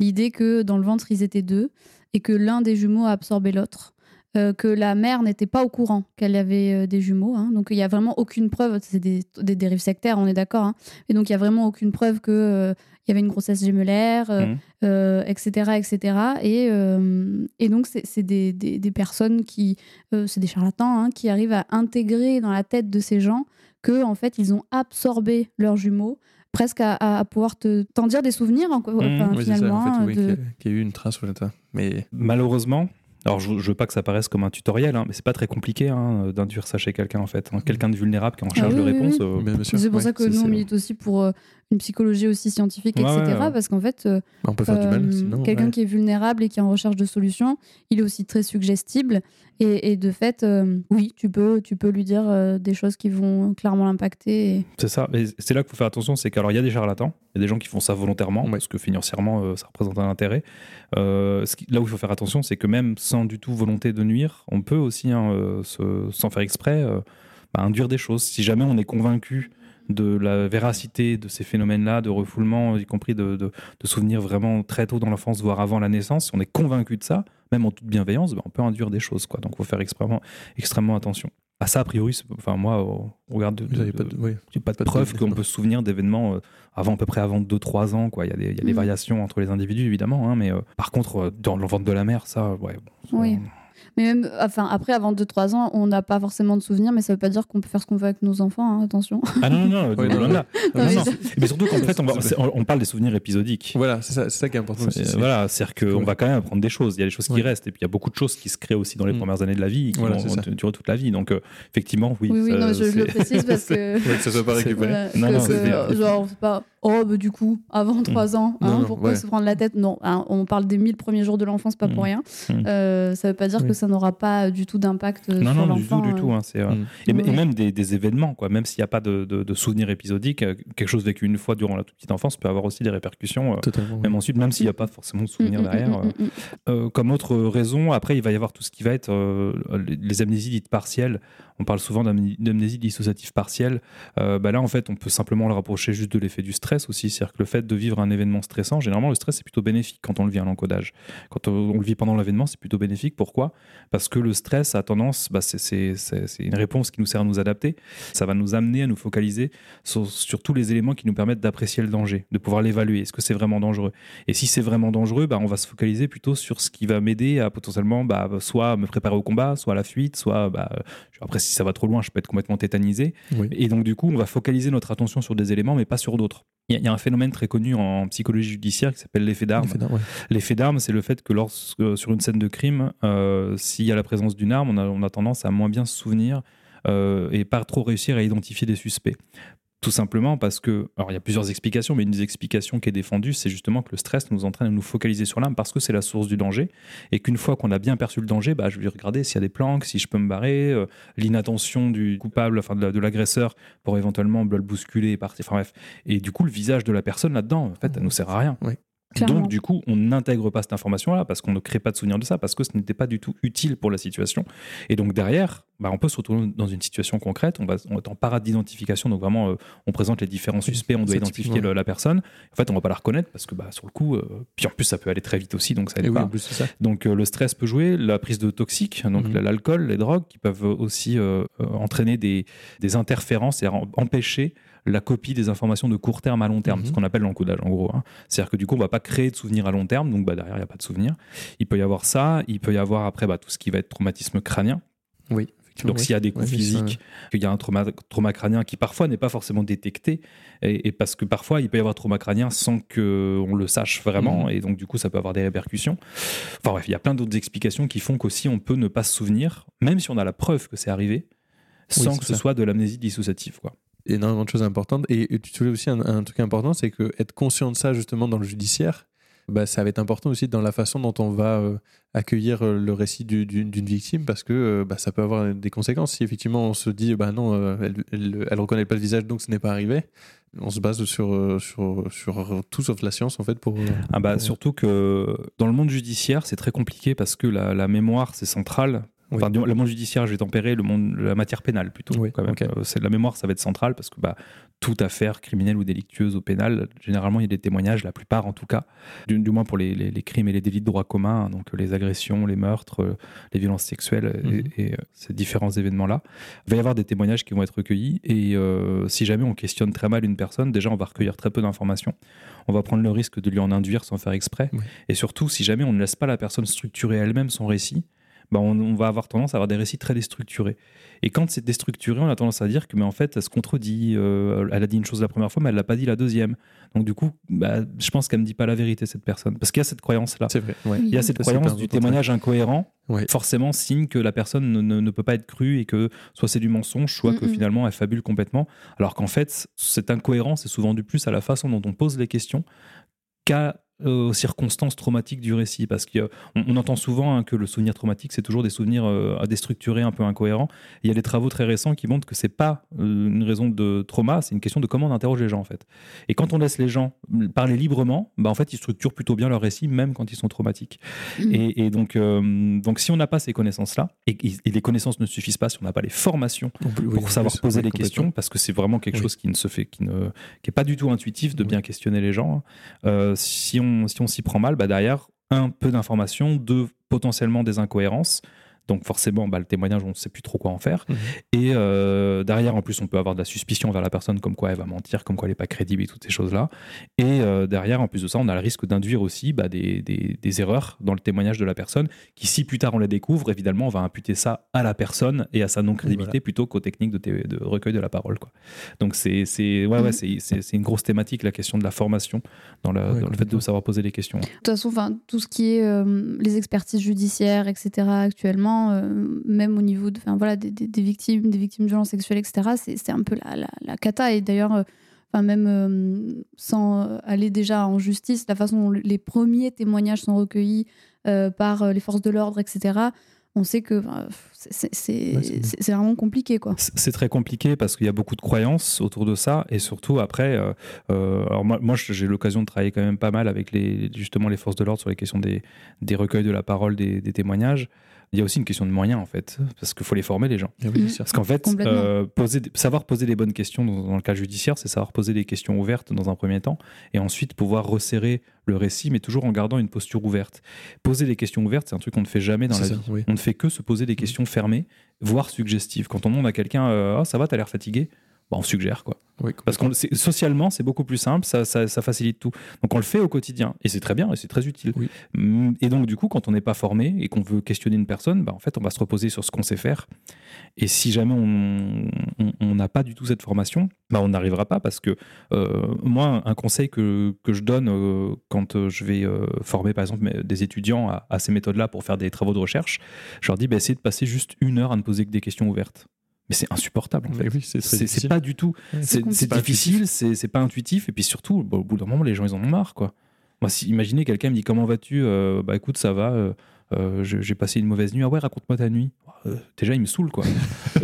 l'idée que dans le ventre, ils étaient deux et que l'un des jumeaux a absorbé l'autre. Euh, que la mère n'était pas au courant qu'elle avait euh, des jumeaux. hein. Donc il n'y a vraiment aucune preuve, c'est des, des dérives sectaires, on est d'accord. hein. Et donc il n'y a vraiment aucune preuve qu'il y avait une grossesse gémellaire, euh, Mhm. euh, etc., etc. Et, euh, et donc c'est c'est des, des- des personnes qui, euh, c'est des charlatans, hein, qui arrivent à intégrer dans la tête de ces gens que en fait ils ont absorbé leurs jumeaux presque à, à pouvoir te t'en dire des souvenirs en- enfin, Oui, c'est ça, finalement en fait, oui, de- qu'il y a- qu'il y a eu une trace. Mais Malheureusement, alors je, je veux pas que ça paraisse comme un tutoriel, hein, mais c'est pas très compliqué hein, d'induire ça chez quelqu'un en fait. hein. Quelqu'un de vulnérable qui est en charge oui, de oui, réponse. oui. euh, C'est pour ouais, ça que nous, on milite aussi pour euh, une psychologie aussi scientifique, Ouais, etc. ouais, ouais. Parce qu'en fait, euh, On peut faire du mal euh, sinon. quelqu'un ouais. qui est vulnérable et qui est en recherche de solutions, il est aussi très suggestible. Et, et de fait, euh, oui, tu peux, tu peux lui dire euh, des choses qui vont clairement l'impacter. et- C'est ça. Et c'est là qu'il faut faire attention, c'est qu'alors il y a des charlatans, il y a des gens qui font ça volontairement Ouais. parce que financièrement euh, ça représente un intérêt. Euh, ce qui- là où il faut faire attention, c'est que même sans du tout volonté de nuire, on peut aussi, hein, euh, se- sans faire exprès, euh, bah, induire des choses. Si jamais on est convaincu de la véracité de ces phénomènes-là, de refoulement, y compris de, de- de souvenirs vraiment très tôt dans l'enfance, voire avant la naissance, si on est convaincu de ça, même en toute bienveillance, bah, on peut induire des choses. Quoi. Donc il faut faire extrêmement, extrêmement attention. À ça, a priori, enfin, moi, au regard de, de- pas de- oui. j'ai pas de Pas de preuve qu'on peut se souvenir d'événements euh, avant à peu près avant 2-3 ans. Quoi. Il y a des, il y a des Mhm. variations entre les individus, évidemment. hein, mais euh, par contre, euh, dans le ventre de la mer, ça, ouais. bon, Oui. ça- Mais même, enfin, après, avant 2-3 ans, on n'a pas forcément de souvenirs, mais ça veut pas dire qu'on peut faire ce qu'on veut avec nos enfants, hein, attention. Ah non, non, non, Ouais, non. Non, Non, mais non. ça- Mais surtout qu'en fait, on, va- parle des souvenirs épisodiques. Voilà, c'est ça, c'est ça qui est important aussi. C'est- Voilà, c'est-à-dire qu'on Ouais. va quand même apprendre des choses. Il y a des choses qui restent, et puis il y a beaucoup de choses qui se créent aussi dans les Mm. premières années de la vie et qui Voilà, vont durer toute la vie. Donc, euh, effectivement, oui. Oui, oui, ça- non, je, je le précise parce que. Ouais, que ça soit pas C'est- récupéré. Voilà, Non, que- genre, c'est pas. Oh, bah, du coup, avant 3 ans, hein, Non, non, pourquoi ouais. se prendre la tête? Non, hein, on parle des 1000 premiers jours de l'enfance, pas pour Mm. rien. Mm. Euh, ça veut pas dire Oui. que ça n'aura pas du tout d'impact Non, sur non, du tout, l'enfant. du euh. tout. hein, c'est, euh, Mm. Et, Ouais. et même des, des événements, quoi. Même s'il n'y a pas de, de, de souvenirs épisodiques, euh, quelque chose vécu une fois durant la toute petite enfance peut avoir aussi des répercussions. euh, Totalement. même ensuite, même s'il n'y a pas forcément de souvenirs Mm, mm, derrière. comme autre raison, après, il va y avoir tout ce qui va être euh, les- les amnésies dites partielles. On parle souvent d'amné- d'amnésie dissociative partielle. Euh, bah là, en fait, on peut simplement le rapprocher juste de l'effet du stress aussi. C'est-à-dire que le fait de vivre un événement stressant, généralement, le stress est plutôt bénéfique quand on le vit à l'encodage. Quand on, le vit pendant l'événement, c'est plutôt bénéfique. Pourquoi? Parce que le stress a tendance, bah, c'est- une réponse qui nous sert à nous adapter. Ça va nous amener à nous focaliser sur, tous les éléments qui nous permettent d'apprécier le danger, de pouvoir l'évaluer. Est-ce que c'est vraiment dangereux? Et si c'est vraiment dangereux, bah, on va se focaliser plutôt sur ce qui va m'aider à potentiellement soit me préparer au combat, soit à la fuite, soit bah, après si ça va trop loin, je peux être complètement tétanisé. Oui. Et donc du coup, on va focaliser notre attention sur des éléments, mais pas sur d'autres. Il y, a- il y a un phénomène très connu en psychologie judiciaire qui s'appelle l'effet d'arme. L'effet d'arme, ouais. C'est le fait que lorsque, sur une scène de crime, euh, s'il y a la présence d'une arme, on a, on a tendance à moins bien se souvenir euh, et pas trop réussir à identifier des suspects. Tout simplement parce que, alors il y a plusieurs explications, mais une des explications qui est défendue, c'est justement que le stress nous entraîne à nous focaliser sur l'arme parce que c'est la source du danger et qu'une fois qu'on a bien perçu le danger, bah, je vais regarder s'il y a des planques, si je peux me barrer, euh, l'inattention du coupable, enfin de la- de l'agresseur pour éventuellement le bousculer et partir. Enfin bref. Et du coup, le visage de la personne là-dedans, en fait, elle nous sert à rien. Clairement. Donc, du coup, on n'intègre pas cette information-là parce qu'on ne crée pas de souvenir de ça, parce que ce n'était pas du tout utile pour la situation. Et donc, derrière, bah, on peut se retrouver dans une situation concrète. On, va, on est en parade d'identification. Donc, vraiment, euh, on présente les différents suspects, on doit identifier le- la personne. En fait, on va pas la reconnaître parce que, bah, sur le coup, euh, puis en plus, ça peut aller très vite aussi, donc ça aide Et oui, pas. en plus, ça. Donc euh, le stress peut jouer, la prise de toxiques, donc Mhm. l'alcool, les drogues, qui peuvent aussi entraîner des, des interférences et empêcher la copie des informations de court terme à long terme, Mhm. ce qu'on appelle l'encodage en gros. hein. C'est-à-dire que du coup, on va pas créer de souvenirs à long terme, donc bah, derrière, il n'y a pas de souvenirs. Il peut y avoir ça, il peut y avoir après bah, tout ce qui va être traumatisme crânien. Oui. Donc s'il y a des coups Ouais, physiques, qu'il y a un trauma, trauma crânien qui parfois n'est pas forcément détecté, et, et parce que parfois il peut y avoir trauma crânien sans qu'on le sache vraiment, Mhm. et donc du coup ça peut avoir des répercussions. Enfin bref, il y a plein d'autres explications qui font qu'aussi on peut ne pas se souvenir, même si on a la preuve que c'est arrivé, sans que ce soit de l'amnésie dissociative. Quoi. Énormément de choses importantes. Et et tu soulèves aussi un, un truc important, c'est que être conscient de ça justement dans le judiciaire, bah, ça va être important aussi dans la façon dont on va euh, accueillir euh, le récit du- du- d'une victime parce que euh, bah, ça peut avoir des conséquences. Si effectivement on se dit bah non, euh, elle, elle, elle reconnaît pas le visage donc ce n'est pas arrivé, on se base sur, sur, sur tout sauf la science en fait pour. Ah bah, pour- surtout que dans le monde judiciaire, c'est très compliqué parce que la, la mémoire, c'est central. Oui. Enfin, le monde judiciaire, je vais tempérer le monde, la matière pénale plutôt. Oui, quand même. Euh, c'est la mémoire, ça va être central parce que bah, toute affaire criminelle ou délictueuse au pénal, généralement, il y a des témoignages, la plupart en tout cas, du, du moins pour les, les- les crimes et les délits de droit commun, hein, donc les agressions, les meurtres, euh, les violences sexuelles et- Mhm. et, euh, ces différents événements-là. Il va y avoir des témoignages qui vont être recueillis et euh, si jamais on questionne très mal une personne, déjà on va recueillir très peu d'informations. On va prendre le risque de lui en induire sans faire exprès. Oui. Et surtout, si jamais on ne laisse pas la personne structurer elle-même son récit, bah, on, on va avoir tendance à avoir des récits très déstructurés. Et quand c'est déstructuré, on a tendance à dire que mais en fait, elle se contredit. euh, elle a dit une chose la première fois, mais elle l'a pas dit la deuxième. Donc du coup, bah, je pense qu'elle me dit pas la vérité cette personne, parce qu'il y a cette croyance là. C'est vrai. Ouais. Il y a cette croyance du témoignage incohérent, Ouais. forcément signe que la personne ne, ne- ne peut pas être crue et que soit c'est du mensonge, soit que finalement elle fabule complètement. Alors qu'en fait, cette incohérence est souvent du plus à la façon dont on pose les questions qu'à aux circonstances traumatiques du récit. Parce qu'on on entend souvent hein, que le souvenir traumatique, c'est toujours des souvenirs euh, déstructurés, un peu incohérents. Il y a des travaux très récents qui montrent que c'est pas euh, une raison de trauma, c'est une question de comment on interroge les gens en fait. Et quand on laisse les gens parler librement, bah, en fait, ils structurent plutôt bien leur récit, même quand ils sont traumatiques. Mm. Et, et donc, euh, donc, si on n'a pas ces connaissances-là, et, et les connaissances ne suffisent pas si on n'a pas les formations oui, pour savoir plus, poser les questions, parce que c'est vraiment quelque Oui. chose qui ne se fait, qui ne, qui est pas du tout intuitif de bien questionner les gens. Euh, si on, si on s'y prend mal, bah derrière, un peu d'informations, deux potentiellement des incohérences. Donc forcément, bah, le témoignage, on ne sait plus trop quoi en faire. Mhm. Et euh, derrière, en plus, on peut avoir de la suspicion vers la personne, comme quoi elle va mentir, comme quoi elle n'est pas crédible et toutes ces choses-là. Et euh, derrière, en plus de ça, on a le risque d'induire aussi bah, des, des- des erreurs dans le témoignage de la personne, qui si plus tard on les découvre, évidemment, on va imputer ça à la personne et à sa non-crédibilité Voilà. plutôt qu'aux techniques de, recueil de la parole. Quoi. Donc c'est c'est- ouais, ouais, Mhm. c'est- c'est c'est une grosse thématique, la question de la formation, dans, la- Ouais, dans le fait de savoir poser les questions. De toute façon, enfin, tout ce qui est euh, les expertises judiciaires, etc. Actuellement, euh, même au niveau de, voilà, des, des- des victimes, des victimes de violences sexuelles, etc. C'est un peu la, la, la cata. Et d'ailleurs, euh, enfin même euh, sans aller déjà en justice, la façon dont les premiers témoignages sont recueillis euh, par les forces de l'ordre, etc. On sait que enfin, c'est- Ouais, vraiment compliqué, quoi. C'est très compliqué parce qu'il y a beaucoup de croyances autour de ça et surtout après, euh, alors moi, moi j'ai l'occasion de travailler quand même pas mal avec les, justement les forces de l'ordre sur les questions des, des recueils de la parole, des, des témoignages. Il y a aussi une question de moyens en fait, parce qu'il faut les former les gens. Oui, Mm. sûr. Parce qu'en fait, euh, poser, savoir poser les bonnes questions dans, dans le cas judiciaire, c'est savoir poser des questions ouvertes dans un premier temps, et ensuite pouvoir resserrer le récit, mais toujours en gardant une posture ouverte. Poser des questions ouvertes, c'est un truc qu'on ne fait jamais dans la vie. oui. On ne fait que se poser des questions fermées, voire suggestives. Quand on demande à quelqu'un euh, Ah, ça va, t'as l'air fatigué? Bah, on suggère quoi. Oui, Parce que socialement, c'est beaucoup plus simple, ça, ça- ça facilite tout. Donc on le fait au quotidien et c'est très bien et c'est très utile. Oui. Mm, Et donc du coup, quand on n'est pas formé et qu'on veut questionner une personne, bah, en fait, on va se reposer sur ce qu'on sait faire. Et si jamais on n'a pas du tout cette formation, bah, on n'arrivera pas parce que euh, moi, un conseil que, que je donne euh, quand euh, je vais euh, former par exemple des étudiants à, à ces méthodes-là pour faire des travaux de recherche, je leur dis bah, essayez de passer juste une heure à ne poser que des questions ouvertes. Mais c'est insupportable en fait. Oui, c'est pas du tout. Ouais. C'est difficile, c'est c'est pas intuitif, et puis surtout, bah, au bout d'un moment, les gens ils en ont marre, quoi. Moi, si, imaginez quelqu'un me dit comment vas-tu? Euh, Bah écoute, ça va. euh, euh, j'ai passé une mauvaise nuit. Ah ouais, raconte-moi ta nuit. Euh, déjà, il me saoule, quoi.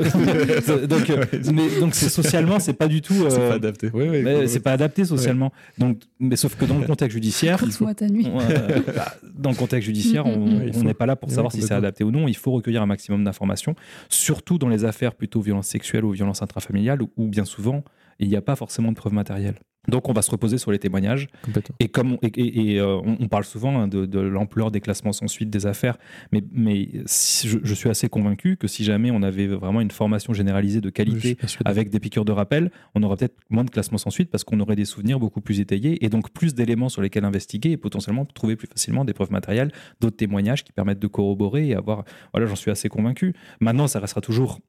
donc, euh, mais donc c'est socialement, c'est pas du tout. C'est pas adapté. Ouais, ouais, mais ouais. c'est pas adapté socialement. Donc, mais sauf que dans le contexte judiciaire, Raconte-moi ta nuit. euh, bah, dans le contexte judiciaire, on Mm, mm, mm. on n'est pas là pour savoir si c'est adapté ou non. Il faut recueillir un maximum d'informations, surtout dans les affaires plutôt violences sexuelles ou violences intrafamiliales, où, où bien souvent, il n'y a pas forcément de preuves matérielles. Donc on va se reposer sur les témoignages. Et comme on, et, et- et, euh, on, on parle souvent hein, de, de l'ampleur des classements sans suite des affaires, mais, mais si- je, je suis assez convaincu que si jamais on avait vraiment une formation généralisée de qualité avec des piqûres de rappel, on aurait peut-être moins de classements sans suite parce qu'on aurait des souvenirs beaucoup plus étayés et donc plus d'éléments sur lesquels investiguer et potentiellement trouver plus facilement des preuves matérielles, d'autres témoignages qui permettent de corroborer et avoir. Voilà, j'en suis assez convaincu. Maintenant, ça restera toujours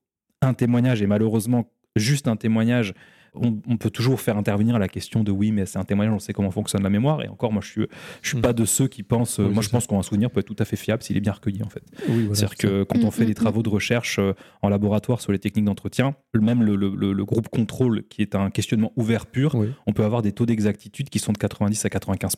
un témoignage et malheureusement, juste un témoignage. On, on peut toujours faire intervenir la question de oui, mais c'est un témoignage, on sait comment fonctionne la mémoire. Et encore, moi, je suis, je suis Mm. pas de ceux qui pensent. Oui, moi, je ça. pense qu'un souvenir peut être tout à fait fiable s'il est bien recueilli, en fait. Oui, voilà, C'est-à-dire ça. que quand on Mm, fait mm, des travaux de recherche euh, en laboratoire sur les techniques d'entretien, même le, le- le- le groupe contrôle, qui est un questionnement ouvert pur, Oui. on peut avoir des taux d'exactitude qui sont de 90 à 95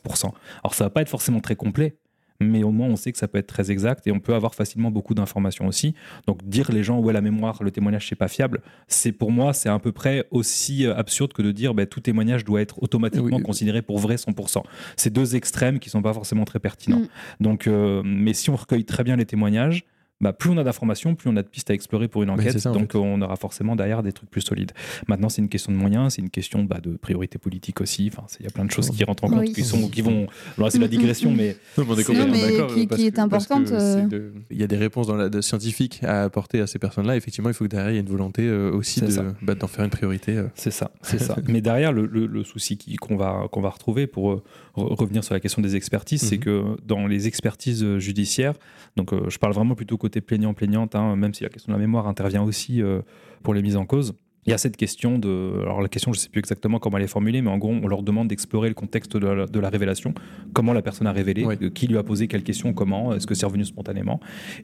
Alors ça va pas être forcément très complet, mais au moins on sait que ça peut être très exact et on peut avoir facilement beaucoup d'informations aussi. Donc dire les gens ouais la mémoire, le témoignage c'est pas fiable, c'est pour moi c'est à peu près aussi euh, absurde que de dire bah, tout témoignage doit être automatiquement Oui. considéré pour vrai 100%. C'est deux extrêmes qui sont pas forcément très pertinents. Mm. Donc, euh, mais si on recueille très bien les témoignages, bah, plus on a d'informations, plus on a de pistes à explorer pour une enquête. c'est ça, en donc, fait. on aura forcément derrière des trucs plus solides. Maintenant, c'est une question de moyens, c'est une question bah, de priorité politique aussi. Enfin, il y a plein de choses qui rentrent en compte, Oui. qui sont, qui vont. Alors, c'est la Mm, mm, digression, mm. mais Non, mais on est Non, mais d'accord, qui- parce qui est que- importante, euh. de- Il y a des réponses dans la, de scientifiques à apporter à ces personnes-là. Effectivement, il faut que derrière, il y ait une volonté euh, aussi C'est de- ça. bah, d'en faire une priorité. euh. C'est ça, c'est ça. Mais derrière, le, le- le souci qu'on va, qu'on va retrouver pour euh, re- revenir sur la question des expertises, c'est Mhm. que dans les expertises judiciaires, donc euh, je parle vraiment plutôt côté côté plaignant-plaignante, hein, même si la question de la mémoire intervient aussi euh, pour les mises en cause. Il y a cette question de. Alors, la question, je ne sais plus exactement comment elle est formulée, mais en gros, on leur demande d'explorer le contexte de la, de la révélation. Comment la personne a révélé, qui lui a posé quelle question, comment, est-ce que c'est revenu spontanément.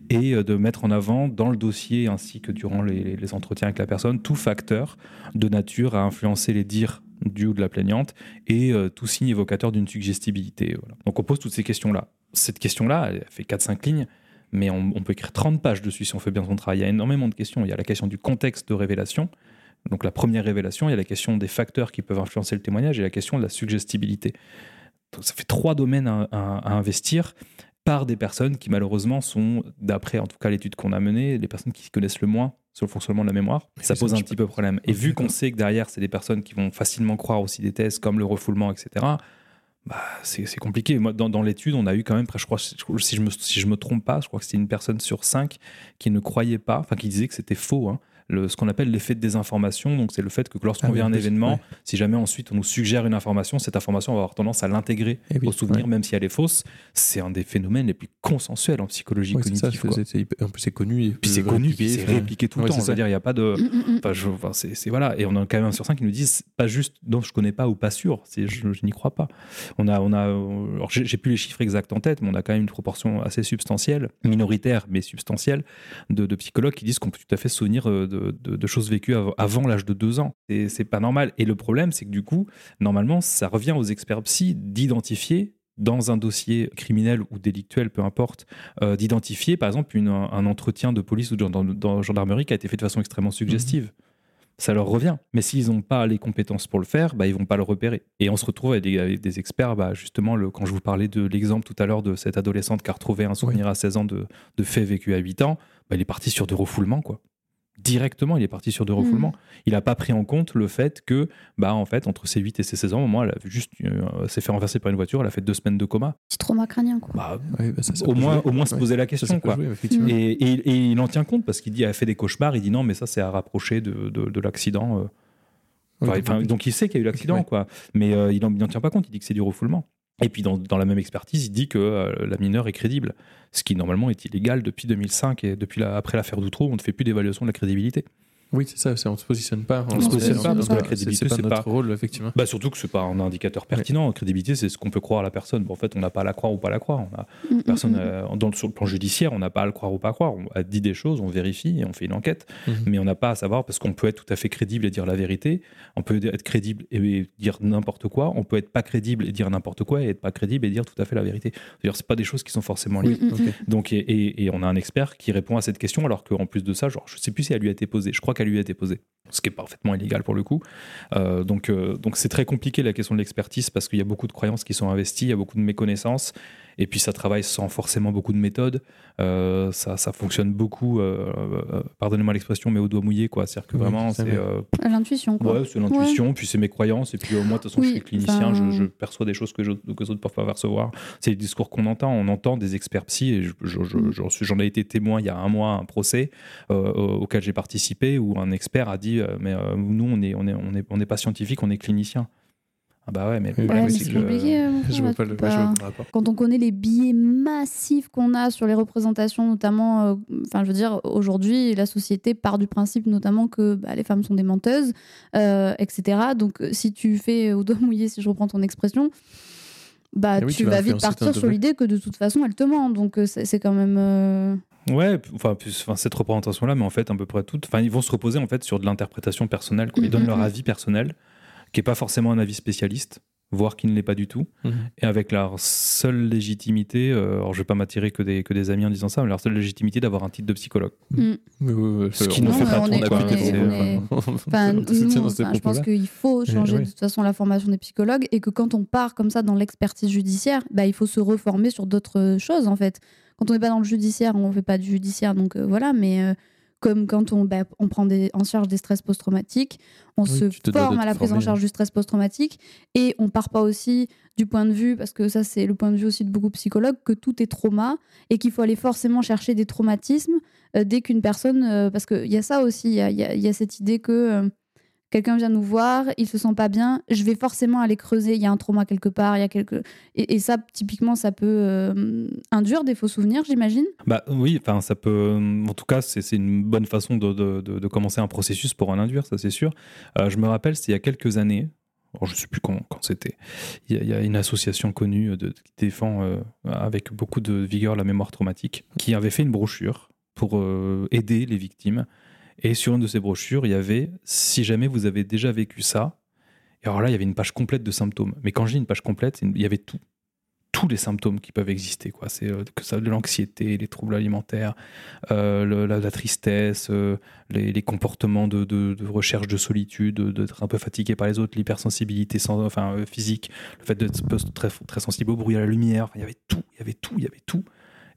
Et euh, de mettre en avant, dans le dossier ainsi que durant les, les entretiens avec la personne, tout facteur de nature à influencer les dires du ou de la plaignante et euh, tout signe évocateur d'une suggestibilité. voilà. Donc, on pose toutes ces questions-là. Cette question-là, elle fait 4-5 lignes. Mais on, on peut écrire 30 pages dessus si on fait bien son travail. Il y a énormément de questions. Il y a la question du contexte de révélation, donc la première révélation, il y a la question des facteurs qui peuvent influencer le témoignage et la question de la suggestibilité. Donc ça fait trois domaines à, à- à investir par des personnes qui malheureusement sont, d'après en tout cas l'étude qu'on a menée, les personnes qui connaissent le moins sur le fonctionnement de la mémoire. Ça ça pose un petit peu problème. Et vu qu'on sait que derrière, c'est des personnes qui vont facilement croire aussi des thèses comme le refoulement, etc., bah, c'est compliqué. Dans, l'étude, on a eu quand même, je crois, si je me, me trompe pas, je crois que c'était une personne sur cinq qui ne croyait pas, enfin qui disait que c'était faux, hein, le, ce qu'on appelle l'effet de désinformation. Donc, c'est le fait que lorsqu'on Ah en un plus, événement, ouais. si jamais ensuite on nous suggère une information, cette information on va avoir tendance à l'intégrer Eh oui, au souvenir, ouais. même si elle est fausse. C'est un des phénomènes les plus consensuels en psychologie Ouais, c'est ça, cognitive. c'est- c'est- en plus, c'est connu. et Puis c'est connu, c'est répliqué tout le temps. C'est-à-dire, il n'y a pas de. Enfin, je- enfin, c'est c'est- voilà, et on a quand même un sur cinq qui nous disent pas juste non je connais pas ou pas sûr, c'est je, je n'y crois pas. On a on a alors j'ai j'ai plus les chiffres exacts en tête, mais on a quand même une proportion assez substantielle, minoritaire mais substantielle, de, de psychologues qui disent qu'on peut tout à fait se souvenir euh, de, de- de choses vécues av- avant l'âge de deux ans. Et c'est pas normal. Et le problème c'est que du coup normalement ça revient aux experts psy d'identifier dans un dossier criminel ou délictuel, peu importe, euh, d'identifier par exemple une- un entretien de police ou de gendarmerie qui a été fait de façon extrêmement suggestive. Ça leur revient. Mais s'ils n'ont pas les compétences pour le faire, bah, ils vont pas le repérer. Et on se retrouve avec des, avec des experts, bah, justement, le, quand je vous parlais de l'exemple tout à l'heure de cette adolescente qui a retrouvé un souvenir à 16 ans de, de faits vécus à 8 ans, bah, il est parti sur du refoulement, quoi. Directement, il est parti sur du refoulement. Il n'a pas pris en compte le fait que, bah, en fait, entre ses 8 et ses 16 ans, au moment, elle a juste euh, s'est fait renverser par une voiture, elle a fait deux semaines de coma. Petit trauma crânien, quoi. Bah, bah, ça, ça au, moins, jouer. au moins se poser la question, quoi. jouer. Et, et- et il en tient compte parce qu'il dit elle a fait des cauchemars. Il dit non, mais ça c'est à rapprocher de, de- de l'accident. euh. Enfin, Ouais, enfin, donc il sait qu'il y a eu l'accident, Ouais. quoi. Mais euh, il n'en tient pas compte. Il dit que c'est du refoulement. Et puis dans, la même expertise, il dit que euh, la mineure est crédible, ce qui normalement est illégal depuis 2005 et depuis après l'affaire d'Outreau, on ne fait plus d'évaluation de la crédibilité. Oui, c'est ça, c'est- on se positionne pas. On se positionne pas parce que la c'est- crédibilité, c'est c'est pas notre pas- rôle, effectivement. Bah surtout que c'est pas un indicateur pertinent. La crédibilité, c'est ce qu'on peut croire à la personne. Bon, en fait, on n'a pas à la croire ou pas la croire. On a Mm, mm, personne mm. euh, dans sur le plan judiciaire, on n'a pas à le croire ou pas croire. On a dit des choses, on vérifie et on fait une enquête. Mhm. Mais on n'a pas à savoir parce qu'on peut être tout à fait crédible et dire la vérité. On peut être crédible et dire n'importe quoi. On peut être pas crédible et dire n'importe quoi et être pas crédible et dire tout à fait la vérité. C'est-à-dire, c'est pas des choses qui sont forcément liées. Mm. Donc, et, et- et on a un expert qui répond à cette question, alors qu'en plus de ça, genre, je sais plus si elle lui a été posée. Je crois qu'elle lui a été posée, ce qui est parfaitement illégal pour le coup. Euh, donc, euh, donc c'est très compliqué la question de l'expertise parce qu'il y a beaucoup de croyances qui sont investies, il y a beaucoup de méconnaissances, et puis ça travaille sans forcément beaucoup de méthodes. Euh, ça, ça fonctionne beaucoup, euh, euh, pardonnez-moi l'expression, mais au doigt mouillé, quoi. C'est-à-dire que Oui, vraiment, c'est euh, l'intuition, quoi. Ouais, c'est l'intuition, puis c'est mes croyances, et puis euh, moi, de toute façon, Oui, je suis clinicien, je, je perçois des choses que, je, que les autres peuvent pas percevoir. C'est les discours qu'on entend. On entend des experts psy, et je- je- je- Mm. j'en ai été témoin il y a un mois à un procès euh, auquel j'ai participé, où un expert a dit euh, Mais euh, nous, on n'est on est, on est, on est pas scientifique, on est clinicien. Ah bah ouais, mais Ouais, c'est compliqué. euh, Je vois pas le je vois rapport. quand on connaît les biais massifs qu'on a sur les représentations, notamment, euh, enfin, je veux dire, aujourd'hui, la société part du principe notamment que bah, les femmes sont des menteuses, euh, etc. Donc, si tu fais au doigt mouillé, si je reprends ton expression, bah, Ah oui, tu, tu vas vas vite partir sur l'idée que de toute façon, elle te ment. Donc, c'est quand même. euh, Ouais, enfin, cette représentation-là, mais en fait, à peu près toutes. Enfin, ils vont se reposer en fait sur de l'interprétation personnelle. quoi. Ils Mm, donnent leur mm. avis personnel, qui est pas forcément un avis spécialiste, voire qui ne l'est pas du tout. Mhm. et avec leur seule légitimité, euh, alors je vais pas m'attirer que des, que des amis en disant ça, mais leur seule légitimité d'avoir un titre de psychologue. mm. Ce qui ne a- fait pas enfin, je pense qu'il faut changer oui. de toute façon la formation des psychologues et que quand on part comme ça dans l'expertise judiciaire, bah, il faut se reformer sur d'autres choses en fait. Quand on n'est pas dans le judiciaire, on ne fait pas du judiciaire, donc euh, voilà, mais euh, comme quand on, bah, on prend des, en charge des stress post-traumatiques, on Oui, se forme à la prise en former, charge du stress post-traumatique et on part pas aussi du point de vue, parce que ça c'est le point de vue aussi de beaucoup de psychologues, que tout est trauma et qu'il faut aller forcément chercher des traumatismes euh, dès qu'une personne... euh, parce qu'il y a ça aussi, il y a, il y a- il y a cette idée que... euh, quelqu'un vient nous voir, il se sent pas bien, je vais forcément aller creuser. Il y a un trauma quelque part, il y a quelque. Et, ça, typiquement, ça peut euh, induire des faux souvenirs, j'imagine? Bah oui, enfin ça peut. En tout cas, c'est une bonne façon de, de- de- commencer un processus pour en induire, ça c'est sûr. Euh, je me rappelle, c'était il y a quelques années. alors, je ne sais plus quand, quand c'était. Il y, a- une association connue de, qui défend euh, avec beaucoup de vigueur la mémoire traumatique, qui avait fait une brochure pour euh, aider les victimes. Et sur une de ces brochures, il y avait si jamais vous avez déjà vécu ça. Et alors là, il y avait une page complète de symptômes. Mais quand je dis une page complète, il y avait tout tous les symptômes qui peuvent exister. Quoi. C'est euh, que ça de l'anxiété, les troubles alimentaires, euh, la, tristesse, euh, les, comportements de, recherche de solitude, de- d'être un peu fatigué par les autres, l'hypersensibilité sans, enfin, physique, le fait d'être très, très sensible au bruit, à la lumière. Il y avait tout, il y avait tout, il y avait tout.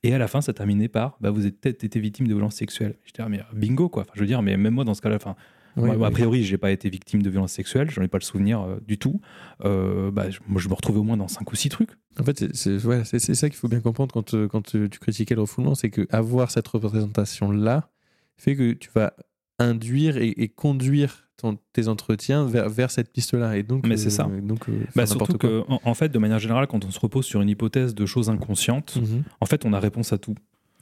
Et à la fin, ça terminait par bah, vous avez peut-être été victime de violences sexuelles. J'étais ah, mais bingo quoi. Enfin, je veux dire, mais même moi dans ce cas-là, enfin, Oui, moi, oui. a priori, j'ai pas été victime de violences sexuelles, j'en ai pas le souvenir euh, du tout. Euh, bah, je, moi, je me retrouvais au moins dans cinq ou six trucs. En fait, c'est- ouais, ça qu'il faut bien comprendre quand, euh, quand tu, tu critiquais le refoulement, c'est que avoir cette représentation-là fait que tu vas induire et, et conduire ton- tes entretiens vers, vers cette piste-là. Et donc, Mais c'est ça. Donc, euh, Bah, surtout que, en, en fait, de manière générale, quand on se repose sur une hypothèse de choses inconscientes, Mhm. en fait, on a réponse à tout.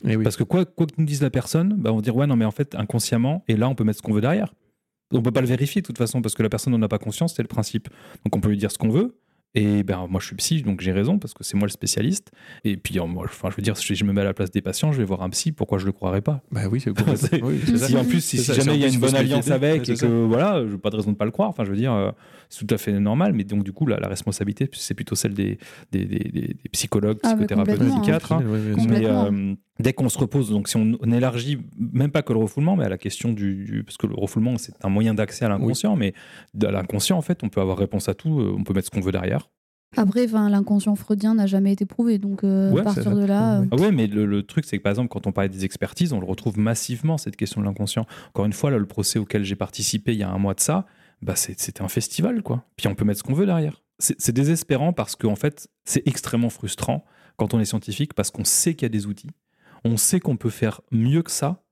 Et oui. Parce que quoi, quoi que nous dise la personne, bah, on va dire ouais, non, mais en fait, inconsciemment, et là, on peut mettre ce qu'on veut derrière. On peut pas le vérifier de toute façon parce que la personne n'en a pas conscience, c'est le principe. Donc on peut lui dire ce qu'on veut. Et ben moi je suis psy, donc j'ai raison parce que c'est moi le spécialiste. Et puis moi, enfin je veux dire, si je me mets à la place des patients, je vais voir un psy. Pourquoi je le croirais pas? Bah oui, c'est oui. Si en plus, si, jamais il y a une bonne alliance avec et que voilà, je n'ai pas de raison de pas le croire. Enfin, je veux dire, euh, c'est tout à fait normal. Mais donc, du coup, la, la responsabilité, c'est plutôt celle des, des, des- des- des psychologues, Ah, psychothérapeutes, hein. psychiatres. hein. Mais euh, dès qu'on se repose, donc si on, on élargit, même pas que le refoulement, mais à la question du. du- parce que le refoulement, c'est un moyen d'accès à l'inconscient, mais à l'inconscient, en fait, on peut avoir réponse à tout, euh, on peut mettre ce qu'on veut derrière. Après, l'inconscient freudien n'a jamais été prouvé, donc euh, Ouais, à partir de là. Euh, Ah ouais, mais le, le truc, c'est que par exemple, quand on parlait des expertises, on le retrouve massivement, cette question de l'inconscient. Encore une fois, là, le procès auquel j'ai participé il y a un mois de ça, bah, c'est- c'était un festival, quoi. Puis on peut mettre ce qu'on veut derrière. C'est désespérant parce qu'en fait, c'est extrêmement frustrant quand on est scientifique parce qu'on sait qu'il y a des outils, on sait qu'on peut faire mieux que ça,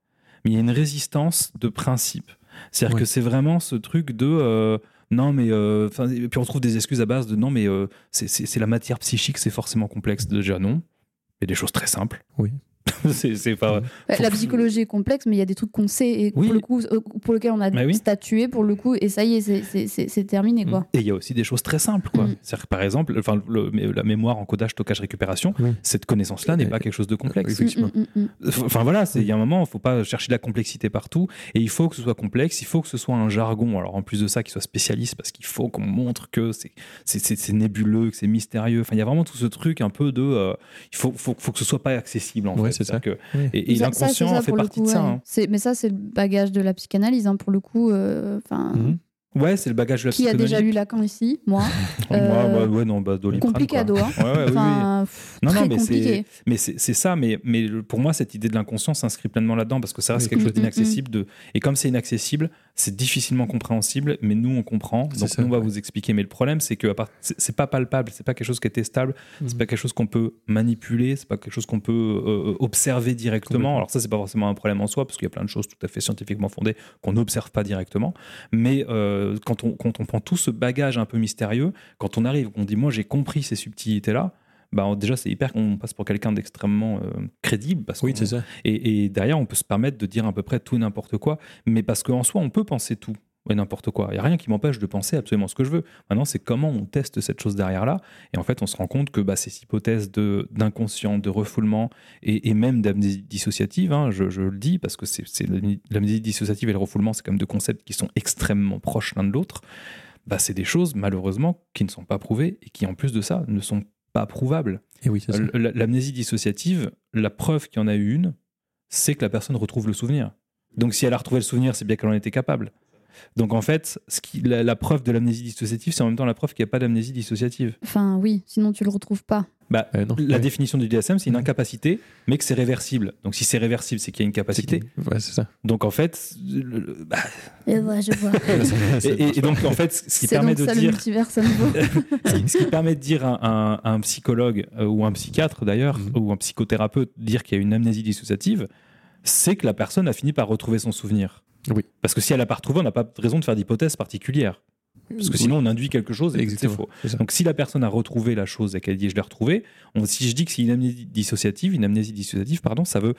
mais il y a une résistance de principe. C'est-à-dire Ouais. que c'est vraiment ce truc de euh, non, mais. euh, et puis on trouve des excuses à base de non, mais euh, c'est la matière psychique, c'est forcément complexe. Déjà, non. Il y a des choses très simples. Oui. c'est c'est pas. faut- La psychologie est complexe, mais il y a des trucs qu'on sait et Oui. pour le coup, euh, pour lesquels on a Bah oui. statué pour le coup, et ça y est, c'est- c'est- c'est c'est terminé quoi. Et il y a aussi des choses très simples. quoi. Mm. C'est-à-dire que, par exemple, enfin, le- la mémoire, encodage, stockage, récupération, cette connaissance-là n'est Euh, pas quelque chose de complexe. effectivement. Mm, mm, mm, mm. Enfin voilà, il y a un moment, il ne faut pas chercher de la complexité partout. Et il faut que ce soit complexe, il faut que ce soit un jargon. Alors en plus de ça, qu'il soit spécialiste, parce qu'il faut qu'on montre que c'est- c'est c'est- c'est nébuleux, que c'est mystérieux. Enfin, il y a vraiment tout ce truc un peu de. euh, il faut, faut, faut que ce soit pas accessible en Ouais, fait. C'est ça. Oui. que- et l'inconscient fait partie coup, de ça. ouais. hein. C'est- Mais ça, c'est le bagage de la psychanalyse, hein, pour le coup. euh, Enfin, Mhm. Ouais, c'est le bagage de la qui a déjà psychanalyse. lu Lacan ici Moi. Moi, Euh, ouais, ouais, non, bah, Doliprane, complicado, quoi. hein. Ouais, ouais, oui, oui. Enfin, pff, Non, non, très mais compliqué. c'est, mais c'est, c'est ça. Mais, mais pour moi, cette idée de l'inconscient s'inscrit pleinement là-dedans parce que ça reste Oui. quelque chose Mm, mm, d'inaccessible. De... Et comme c'est inaccessible, c'est difficilement compréhensible. Mais nous, on comprend. Donc, ça, nous, on va ouais. vous expliquer. Mais le problème, c'est que part... c'est, pas palpable. C'est pas quelque chose qui est testable. C'est Mhm. pas quelque chose qu'on peut manipuler. C'est pas quelque chose qu'on peut euh, observer directement. Alors, ça, c'est pas forcément un problème en soi parce qu'il y a plein de choses tout à fait scientifiquement fondées qu'on n'observe pas directement. Mais euh, quand, on, quand on prend tout ce bagage un peu mystérieux, quand on arrive, on dit, moi, j'ai compris ces subtilités-là bah, déjà c'est hyper qu'on passe pour quelqu'un d'extrêmement euh, crédible parce Oui, c'est ça. et, et derrière on peut se permettre de dire à peu près tout et n'importe quoi mais parce qu'en soi on peut penser tout et n'importe quoi. Il n'y a rien qui m'empêche de penser absolument ce que je veux. Maintenant c'est comment on teste cette chose derrière là et en fait on se rend compte que bah, ces hypothèses de d'inconscient de refoulement et, et même d'amnésie dissociative hein, je, je le dis parce que c'est c'est l'amnésie dissociative et le refoulement c'est quand même deux concepts qui sont extrêmement proches l'un de l'autre. Bah, c'est des choses malheureusement qui ne sont pas prouvées et qui en plus de ça ne sont pas Et oui, euh, l- L'amnésie dissociative, la preuve qu'il y en a eu une, c'est que la personne retrouve le souvenir. Donc si elle a retrouvé le souvenir, c'est bien qu'elle en était capable. Donc en fait, ce qui, la, la preuve de l'amnésie dissociative, c'est en même temps la preuve qu'il n'y a pas d'amnésie dissociative. Enfin, oui, sinon tu le retrouves pas. Bah, Euh, non. la Ouais. définition du DSM, c'est une incapacité, mais que c'est réversible. Donc si c'est réversible, c'est qu'il y a une capacité. Ouais, c'est ça. Donc en fait, le- le- bah, Et ouais, je vois. et, et- et donc en fait, ce qui C'est permet donc de ça le dire nouveau. ce qui, ce qui permet de dire à un, à un psychologue euh, ou un psychiatre d'ailleurs, Mhm. ou un psychothérapeute, dire qu'il y a une amnésie dissociative, c'est que la personne a fini par retrouver son souvenir. Oui. Parce que si elle n'a pas retrouvé, on n'a pas de raison de faire d'hypothèse particulière. Parce que sinon, on induit quelque chose et c'est Exactement, faux. Donc, si la personne a retrouvé la chose et qu'elle dit je l'ai retrouvée, on- si je dis que c'est une amnésie dissociative, une amnésie dissociative, pardon, ça veut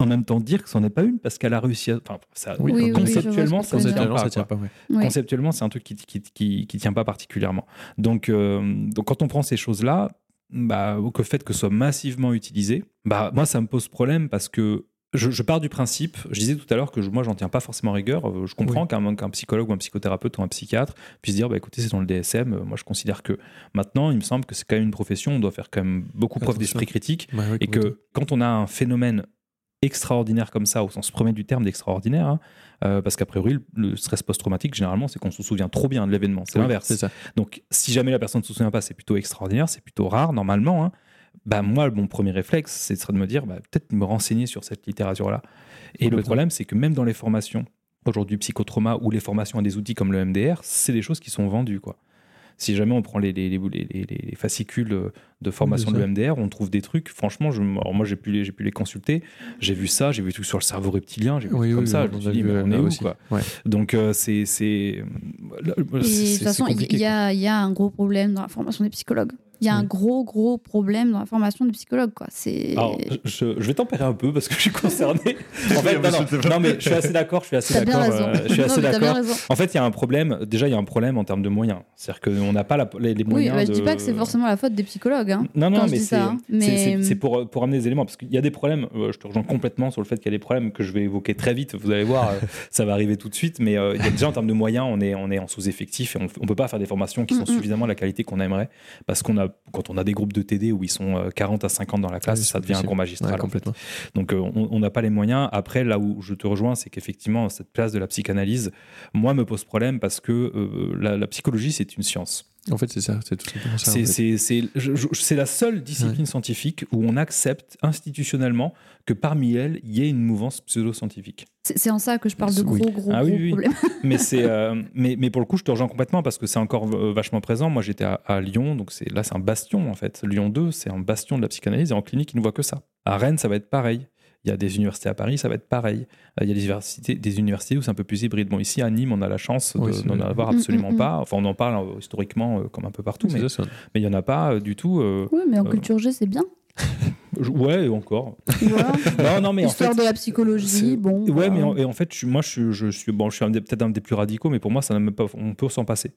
en même temps dire que c'en est pas une parce qu'elle a réussi à. Enfin, ça, Oui, Oui, oui, oui, conceptuellement, ça ne tient pas. ça tient quoi. pas. ouais. Ouais. Conceptuellement, c'est un truc qui, qui, qui, qui tient pas particulièrement. Donc, euh, donc quand on prend ces choses-là, bah, que le fait que ce soit massivement utilisé, bah, moi, ça me pose problème parce que je, je pars du principe, je disais tout à l'heure que je- moi, j'en tiens pas forcément rigueur. Euh, Je comprends Oui. qu'un qu'un psychologue ou un psychothérapeute ou un psychiatre puisse dire, bah, écoutez, c'est dans le DSM. Euh, Moi, je considère que maintenant, il me semble que c'est quand même une profession, on doit faire quand même beaucoup preuve d'esprit critique ouais, et que quand on a un phénomène extraordinaire comme ça, au sens premier du terme d'extraordinaire, hein, euh, parce qu'a priori, le, le stress post-traumatique, généralement, c'est qu'on se souvient trop bien de l'événement. C'est l'inverse. C'est ça. Donc, si jamais la personne ne se souvient pas, c'est plutôt extraordinaire, c'est plutôt rare, normalement. hein. Bah, moi, mon premier réflexe, c'est serait de me dire, bah, peut-être me renseigner sur cette littérature-là. Et le problème, c'est que même dans les formations, aujourd'hui psychotrauma ou les formations à des outils comme le MDR, c'est des choses qui sont vendues. Quoi. Si jamais on prend les, les, les, les- les- les fascicules de formation Oui, de l'EMDR, on trouve des trucs, franchement, je, alors moi j'ai pu, les, j'ai pu les consulter, j'ai vu ça, j'ai vu trucs sur le cerveau reptilien, j'ai vu Oui, trucs comme oui, ça, on je me a suis dit, mais on là est où aussi. quoi? Ouais. Donc euh, c'est. de toute façon, y, il y a un gros problème dans la formation des psychologues. Il y a un gros, gros problème dans la formation des psychologues. Quoi. C'est... Alors, je, je vais tempérer un peu parce que je suis concerné. en fait, non, non, non, mais je suis assez d'accord. Je suis assez d'accord. euh, je suis Non, assez d'accord. En fait, il y a un problème. Déjà, il y a un problème en termes de moyens. C'est-à-dire qu'on n'a pas la- les, les Oui, moyens. bah, je de... dis pas que c'est forcément la faute des psychologues. hein. Non, non, quand je mais c'est ça, hein. Mais- pour, pour amener des éléments. Parce qu'il y a des problèmes, euh, je te rejoins complètement sur le fait qu'il y a des problèmes que je vais évoquer très vite. Vous allez voir, euh, ça va arriver tout de suite. Mais euh, il y a déjà en termes de moyens, on est, on est en sous-effectif et on ne peut pas faire des formations qui sont Mm, mm. suffisamment de la qualité qu'on aimerait. Parce qu'on a, quand on a des groupes de TD où ils sont euh, 40 à 50 dans la classe, Oui, ça devient un cours magistral. Ouais, en fait. complètement. Donc euh, on n'a pas les moyens. Après, là où je te rejoins, c'est qu'effectivement, cette place de la psychanalyse, moi, me pose problème parce que euh, la, la psychologie, c'est une science. En fait, c'est ça. C'est tout simplement ça. C'est fait. c'est- c'est- je- je- c'est la seule discipline scientifique où on accepte institutionnellement que parmi elles, il y ait une mouvance pseudo-scientifique. C'est, c'est en ça que je parle de gros, Oui. gros, Ah gros oui. problèmes. mais, c'est, euh, mais, mais pour le coup, je te rejoins complètement parce que c'est encore euh, vachement présent. Moi, j'étais à, à Lyon, donc c'est, là, c'est un bastion en fait. Lyon 2, c'est un bastion de la psychanalyse et en clinique, ils ne voient que ça. À Rennes, ça va être pareil. Il y a des universités à Paris, ça va être pareil. Euh, Il y a des universités, des universités où c'est un peu plus hybride. Bon, ici à Nîmes, on a la chance Oui, d'en avoir Mm, absolument mm, mm. pas. Enfin, on en parle euh, historiquement euh, comme un peu partout, mais ça, ça. mais il n'y en a pas euh, du tout. euh, Oui, mais en Euh, culture G, c'est bien. ouais, encore. Non, non, mais en Histoire fait, de la c'est- psychologie, bon. Ouais, mais en, et en fait, je moi, je suis, je suis, bon, je suis peut-être un des plus radicaux, mais pour moi, ça n'a même pas, on peut s'en passer.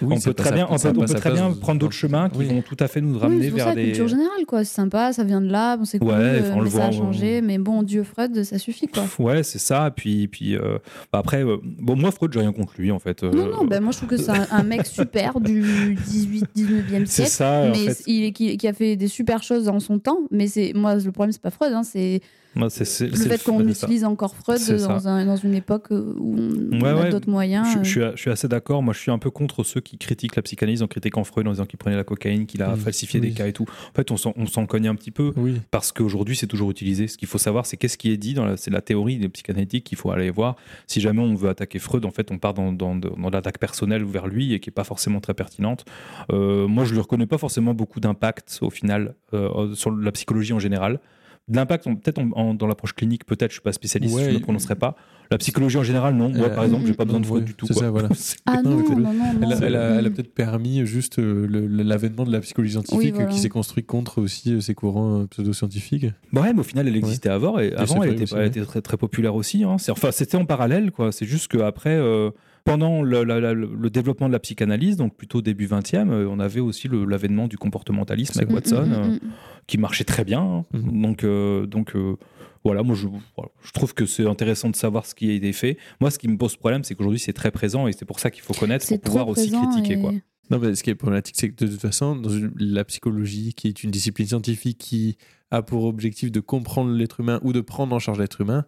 Oui, on c'est peut pas très bien, on ça peut, on très bien prendre d'autres chemins qui Oui. vont tout à fait nous Oui, ramener c'est pour vers ça, des. culture générale, quoi. C'est sympa, ça vient de là, c'est cool, Ouais, enfin, on le mais voit ça a changé, mais bon, Dieu Freud, ça suffit, quoi. Ouais, c'est ça. Puis, puis euh, bah après, euh, bon, moi, Freud, j'ai rien contre lui, en fait. Non, Euh, non, ben moi je trouve que c'est un, un mec super du 18-19e c'est siècle. ça, en mais il, qui a fait des super choses dans son temps, mais c'est moi le problème c'est pas Freud, hein, c'est Moi, c'est- c'est- le c'est fait qu'on c'est ça. utilise encore Freud dans, un- dans une époque où on Ouais, a ouais. d'autres moyens. Je, euh. je suis, je suis assez d'accord. Moi, je suis un peu contre ceux qui critiquent la psychanalyse en critiquant Freud, en disant qu'il prenait la cocaïne, qu'il a falsifié oui. des cas et tout. En fait, on s'en, on s'en cogne un petit peu. Oui. parce qu'aujourd'hui c'est toujours utilisé. Ce qu'il faut savoir, c'est qu'est-ce qui est dit dans la, c'est la théorie des psychanalytiques qu'il faut aller voir. Si jamais on veut attaquer Freud, en fait, on part dans, dans, dans l'attaque personnelle vers lui et qui est pas forcément très pertinente. Euh, moi, je lui reconnais pas forcément beaucoup d'impact au final euh, sur la psychologie en général. De l'impact, on- peut-être en- en- dans l'approche clinique, peut-être, je suis pas spécialiste, je ne prononcerai pas. La psychologie en général, non. Moi, Euh, par exemple, j'ai pas besoin de ouais, Freud du tout. c'est ça, voilà. Ah Non, non, non. Elle a, elle a- elle a peut-être permis juste euh, le- le- l'avènement de la psychologie scientifique Oui, euh, voilà. qui s'est construit contre aussi euh, ces courants euh, pseudo-scientifiques. Bah ouais, mais au final, elle existait avant et avant, elle était, aussi, elle ouais. était très, très populaire aussi. hein. Enfin, c'était en parallèle, quoi. C'est juste qu'après, euh, pendant le, la- la- le développement de la psychanalyse, donc plutôt début 20e, euh, on avait aussi l'avènement du comportementalisme avec vrai. Watson, Mm, mm, euh, mm, mm. qui marchait très bien. hein. Donc, euh, donc euh, voilà, moi, je, voilà. je trouve que c'est intéressant de savoir ce qui a été fait. Moi, ce qui me pose problème, c'est qu'aujourd'hui, c'est très présent et c'est pour ça qu'il faut connaître pour pouvoir aussi critiquer, et- quoi. Non, mais ce qui est problématique, c'est que de toute façon, dans une- la psychologie, qui est une discipline scientifique qui a pour objectif de comprendre l'être humain ou de prendre en charge l'être humain,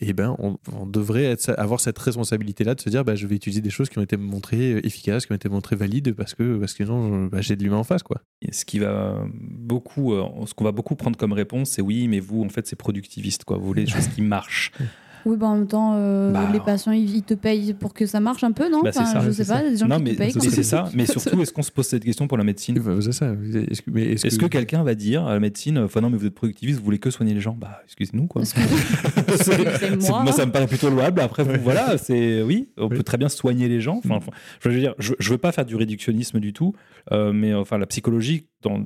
eh ben, on, on devrait être- avoir cette responsabilité-là de se dire, bah, je vais utiliser des choses qui ont été montrées euh, efficaces, qui ont été montrées valides, parce que, parce que sinon, bah, j'ai de l'humain en face, quoi. Et ce qui va beaucoup, euh, ce qu'on va beaucoup prendre comme réponse, c'est oui, mais vous, en fait, c'est productiviste, quoi. Vous voulez des choses qui marchent. Oui, bah en même temps, euh, Bah, les patients, ils, ils te payent pour que ça marche un peu, non? Bah, Enfin, ça, Je sais pas, ça. des gens non, qui mais, te payent. mais c'est ça. Mais surtout, est-ce qu'on se pose cette question pour la médecine? Enfin, c'est ça. Est-ce que, quelqu'un va dire à la médecine, enfin non, mais vous êtes productiviste, vous voulez que soigner les gens? Bah, excusez-nous, quoi. C'est- moi. ça me paraît plutôt louable. Après, voilà, c'est oui, on Oui. peut très bien soigner les gens. Enfin, enfin, je veux dire, je, je veux pas faire du réductionnisme du tout, euh, mais enfin, la psychologie, dans,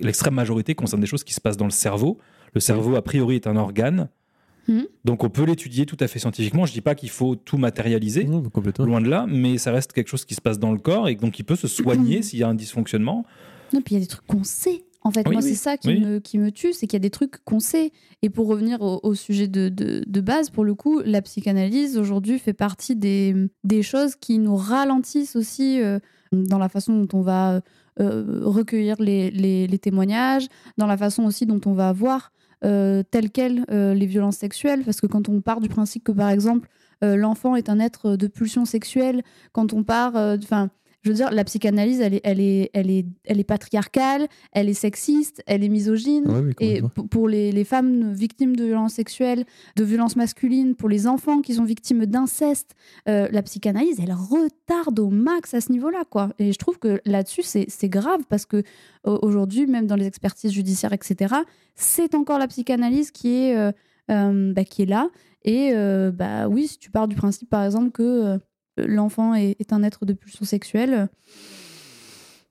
l'extrême majorité, concerne des choses qui se passent dans le cerveau. Le cerveau, a priori, est un organe. Mhm. Donc, on peut l'étudier tout à fait scientifiquement. Je dis pas qu'il faut tout matérialiser, Non, loin de là, mais ça reste quelque chose qui se passe dans le corps et donc il peut se soigner s'il y a un dysfonctionnement. Non, puis il y a des trucs qu'on sait. En fait, Oui, moi, oui, c'est ça qui, oui. me, qui me tue, c'est qu'il y a des trucs qu'on sait. Et pour revenir au, au sujet de, de, de base, pour le coup, la psychanalyse aujourd'hui fait partie des, des choses qui nous ralentissent aussi euh, dans la façon dont on va euh, recueillir les, les, les témoignages, dans la façon aussi dont on va voir euh, telles quelles euh, les violences sexuelles. Parce que quand on part du principe que, par exemple, euh, l'enfant est un être de pulsion sexuelle, quand on part, enfin, je veux dire, la psychanalyse, elle est, elle est, elle est, elle est patriarcale, elle est sexiste, elle est misogyne. Ouais, oui, Et pour les, les femmes victimes de violences sexuelles, de violences masculines, pour les enfants qui sont victimes d'inceste, euh, la psychanalyse, elle retarde au max à ce niveau-là. quoi. Et je trouve que là-dessus, c'est grave parce que au- aujourd'hui, même dans les expertises judiciaires, etc., c'est encore la psychanalyse qui est, euh, euh, bah, qui est là. Et bah oui, si tu pars du principe, par exemple, que l'enfant est, un être de pulsion sexuelle, euh,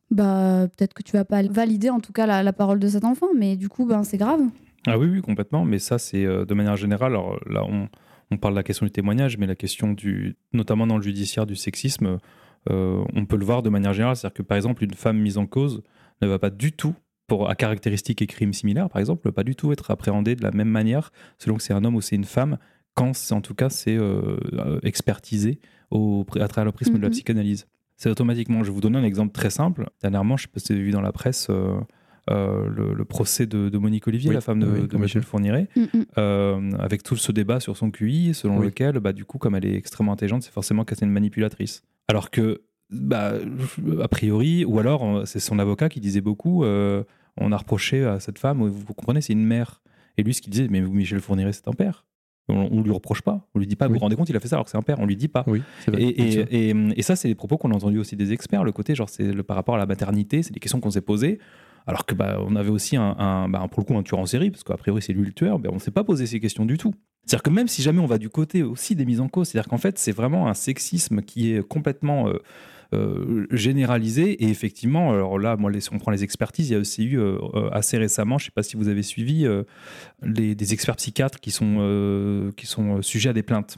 bah peut-être que tu vas pas valider en tout cas la, la parole de cet enfant, mais du coup, ben c'est grave. Ah oui, oui, complètement. Mais ça, c'est euh, de manière générale. Alors là, on, on parle de la question du témoignage, mais la question du, notamment dans le judiciaire du sexisme, euh, on peut le voir de manière générale. C'est-à-dire que par exemple, une femme mise en cause ne va pas du tout, pour, à caractéristiques et crimes similaires, par exemple, ne pas du tout être appréhendée de la même manière selon que c'est un homme ou c'est une femme, quand en tout cas c'est euh, euh, expertisé au, à travers le prisme de la Mhm. psychanalyse. C'est automatiquement. Je vais vous donner un exemple très simple. Dernièrement, je ne sais pas si vous avez vu dans la presse. euh, euh, le, le procès de, de Monique Olivier, Oui, la femme de, oui, de complètement. Michel Fourniret, Mm, mm. euh, avec tout ce débat sur son QI, selon Oui. lequel, bah, du coup, comme elle est extrêmement intelligente, c'est forcément qu'elle est une manipulatrice. Alors que, bah, a priori, ou alors c'est son avocat qui disait beaucoup, euh, on a reproché à cette femme, vous comprenez, c'est une mère. Et lui, ce qu'il disait, mais Michel Fourniret, c'est un père. On, on lui reproche pas, on lui dit pas, vous Oui. vous rendez compte, il a fait ça alors que c'est un père, on lui dit pas. Oui, c'est vrai. Et, et, et, et ça, c'est des propos qu'on a entendus aussi des experts. Le côté, genre, c'est le, par rapport à la maternité, c'est des questions qu'on s'est posées. Alors que bah, on avait aussi un, un- bah, pour le coup un tueur en série, parce qu'a priori c'est lui le tueur, ben, on ne s'est pas posé ces questions du tout. C'est-à-dire que même si jamais on va du côté aussi des mises en cause, c'est-à-dire qu'en fait c'est vraiment un sexisme qui est complètement euh, euh, généralisé et effectivement, alors là, moi, les- si on prend les expertises, il y a aussi eu euh, euh, assez récemment, je ne sais pas si vous avez suivi, euh, les, des experts psychiatres qui sont, euh, qui sont sujets à des plaintes.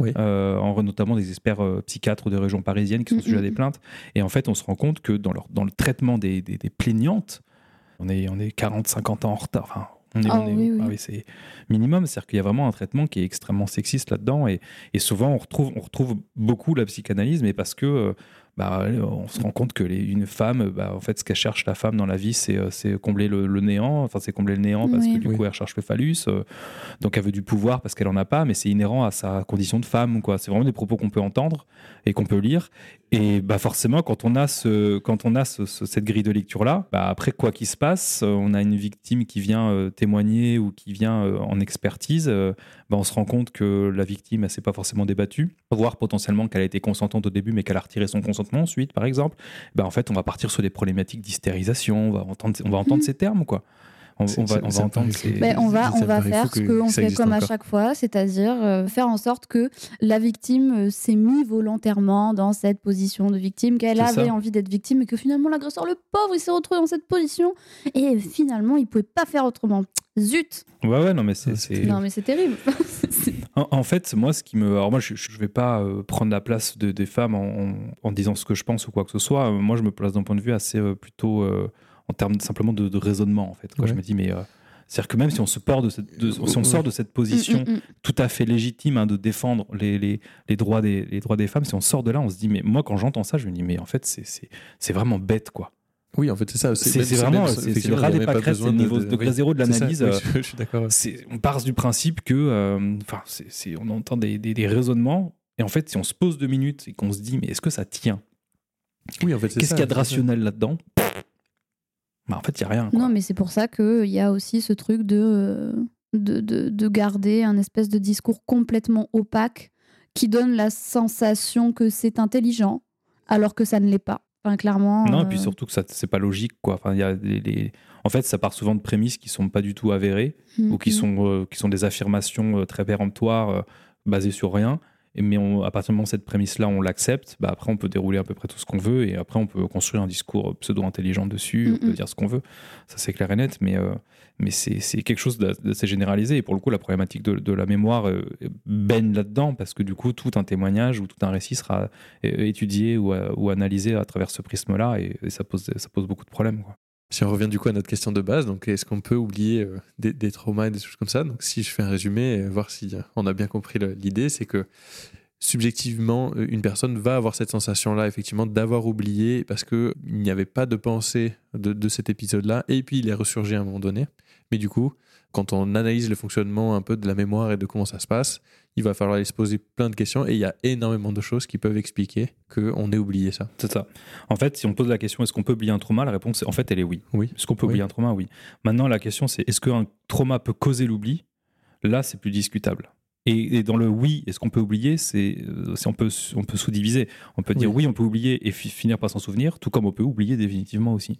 Oui. Euh, en- notamment des experts euh, psychiatres de régions parisiennes qui sont Mm, sujets à mm, des mm. plaintes. Et en fait, on se rend compte que dans, leur, dans le traitement des, des- des plaignantes, on est, on est 40, 50 ans en retard. Enfin, on est, Ah on est- oui, oui. ah oui, c'est minimum. C'est-à-dire qu'il y a vraiment un traitement qui est extrêmement sexiste là-dedans. Et, et souvent, on retrouve, on retrouve beaucoup la psychanalyse, mais parce que. euh, bah, on se rend compte que les- une femme, bah, en fait, ce qu'elle cherche la femme dans la vie, c'est euh, c'est combler le, le néant. Enfin, c'est combler le néant parce Oui. que du Oui. coup, elle recherche le phallus. euh, donc, elle veut du pouvoir parce qu'elle en a pas, mais c'est inhérent à sa condition de femme. quoi. C'est vraiment des propos qu'on peut entendre et qu'on peut lire. Et bah, forcément, quand on a, ce, quand on a ce- ce- cette grille de lecture-là, bah, après, quoi qu'il se passe, on a une victime qui vient euh, témoigner ou qui vient euh, en expertise. euh, bah, on se rend compte que la victime, elle s'est pas forcément débattue, voire potentiellement qu'elle a été consentante au début, mais qu'elle a retiré son consentement ensuite, par exemple. Bah, en fait, on va partir sur des problématiques d'hystérisation. On va entendre, on va entendre Mhm. ces termes, quoi. On, va, on va entendre. Ben, on va, on faire ce qu'on fait comme à chaque fois, c'est-à-dire euh, faire en sorte que la victime euh, s'est mise volontairement dans cette position de victime, qu'elle ça. avait envie d'être victime et que finalement l'agresseur, le pauvre, il s'est retrouvé dans cette position et finalement il pouvait pas faire autrement. Zut Ouais, ouais, non, mais c'est. C'est- Non mais c'est terrible. En, en fait, moi, ce qui me. Alors, moi, je ne vais pas euh, prendre la place de- des femmes en, en- en disant ce que je pense ou quoi que ce soit. Moi, je me place d'un point de vue assez euh, plutôt euh, en termes simplement de, de raisonnement, en fait. quoi. Je me dis, mais. euh, c'est-à-dire que même si on se porte de cette, de- si on sort de cette position Mm, mm, mm. tout à fait légitime hein, de défendre les, les, les droits des, les droits des femmes, si on sort de là, on se dit, mais moi, quand j'entends ça, je me dis, mais en fait, c'est- vraiment bête, quoi. Oui, en fait, c'est ça. C'est vraiment c'est- le ras des pâquerettes, c'est le niveau de- degré oui. zéro de l'analyse. oui, euh, je, je suis d'accord. on part du principe que, euh, enfin, on entend des, des- des raisonnements, et en fait, si on se pose deux minutes et qu'on se dit, mais est-ce que ça tient? Oui, en fait, c'est Qu'est-ce ça, qu'il y a de rationnel là-dedans? Bah, En fait, il n'y a rien. quoi. Non mais c'est pour ça qu'il y a aussi ce truc de euh, de, de, de garder un espèce de discours complètement opaque qui donne la sensation que c'est intelligent alors que ça ne l'est pas. Enfin, clairement. Non, et euh, puis surtout que ça c'est pas logique quoi. Enfin, y a En fait, ça part souvent de prémices qui sont pas du tout avérées mm, ou qui mm. sont euh, qui sont des affirmations euh, très péremptoires euh, basées sur rien. Et mais on- à partir du moment où cette prémisse-là, on l'accepte, bah après on peut dérouler à peu près tout ce qu'on veut et après on peut construire un discours pseudo-intelligent dessus, on peut Mhm. dire ce qu'on veut. Ça c'est clair et net, mais euh, mais c'est quelque chose d'a- d'assez généralisé. Et pour le coup, la problématique de, de la mémoire euh, baigne là-dedans parce que du coup, tout un témoignage ou tout un récit sera euh, étudié ou, ou analysé à travers ce prisme-là et, et ça pose ça pose beaucoup de problèmes. Quoi. Si on revient du coup à notre question de base, donc est-ce qu'on peut oublier euh, des, traumas et des choses comme ça? Donc si je fais un résumé, euh, voir si euh, on a bien compris l'idée, c'est que subjectivement, une personne va avoir cette sensation-là, effectivement, d'avoir oublié parce qu'il n'y avait pas de pensée de, de cet épisode-là, et puis il est ressurgi à un moment donné. Mais du coup, quand on analyse le fonctionnement un peu de la mémoire et de comment ça se passe, il va falloir aller se poser plein de questions, et il y a énormément de choses qui peuvent expliquer qu'on ait oublié ça. C'est ça. En fait, si on pose la question est-ce qu'on peut oublier un trauma, la réponse est en fait elle est oui. Oui. Est-ce qu'on peut Oui. oublier un trauma? Oui. Maintenant, la question c'est est-ce qu'un trauma peut causer l'oubli? Là, c'est plus discutable. Et, et dans le oui, est-ce qu'on peut oublier? C'est euh, c'est- on peut on peut sous-diviser. On peut dire Oui. oui, on peut oublier et fi- finir par s'en souvenir, tout comme on peut oublier définitivement aussi.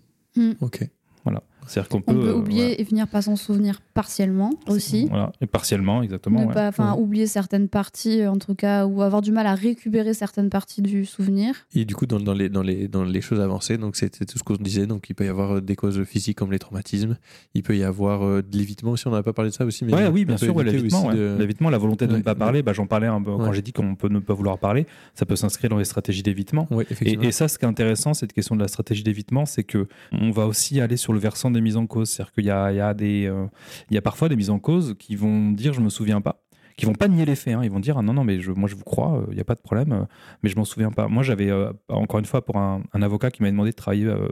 Ok. Voilà. C'est-à-dire qu'on peut, On peut euh, oublier et finir par s'en souvenir partiellement aussi. Voilà. Et partiellement, exactement. ne ouais. pas, enfin, Ouais. oublier certaines parties, en tout cas, ou avoir du mal à récupérer certaines parties du souvenir. Et du coup, dans, dans les, dans, les, dans les choses avancées, donc c'était tout ce qu'on disait. Donc, il peut y avoir euh, des causes physiques comme les traumatismes. Il peut y avoir euh, de l'évitement aussi. On n'avait pas parlé de ça aussi. Mais Ouais, oui, bien sûr, l'évitement, aussi ouais. de- L'évitement, la volonté de Ouais, ne pas parler, bah, j'en parlais un peu quand j'ai dit qu'on peut ne pas vouloir parler, ça peut s'inscrire dans les stratégies d'évitement. Ouais, Et, et ça, ce qui est intéressant, cette question de la stratégie d'évitement, c'est que on va aussi aller sur le versant des mises en cause. C'est-à-dire qu'il y a, il y, a des, euh, il y a parfois des mises en cause qui vont dire je me souviens pas, qui vont pas nier les faits. hein. Ils vont dire ah, non, non, mais je, moi je vous crois, euh, il n'y a pas de problème, euh, mais je m'en souviens pas. Moi, j'avais, euh, encore une fois, pour un, un avocat qui m'avait demandé de travailler euh,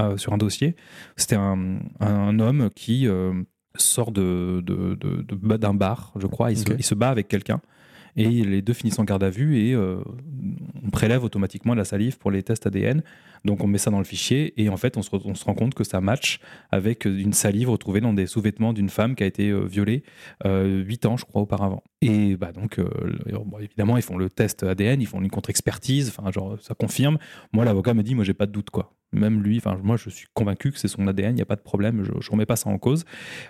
euh, sur un dossier, c'était un, un homme qui euh, sort de, de- de- de- d'un bar, je crois, il, se, il se bat avec quelqu'un. Et les deux finissent en garde à vue et euh, on prélève automatiquement la salive pour les tests ADN. Donc on met ça dans le fichier et en fait on se, rend compte que ça match avec une salive retrouvée dans des sous-vêtements d'une femme qui a été euh, violée euh, 8 ans je crois auparavant. Et bah donc euh, évidemment ils font le test ADN, ils font une contre-expertise, enfin genre ça confirme. Moi l'avocat me dit moi j'ai pas de doute quoi. Même lui, enfin moi je suis convaincu que c'est son ADN, il n'y a pas de problème, je, je remets pas ça en cause.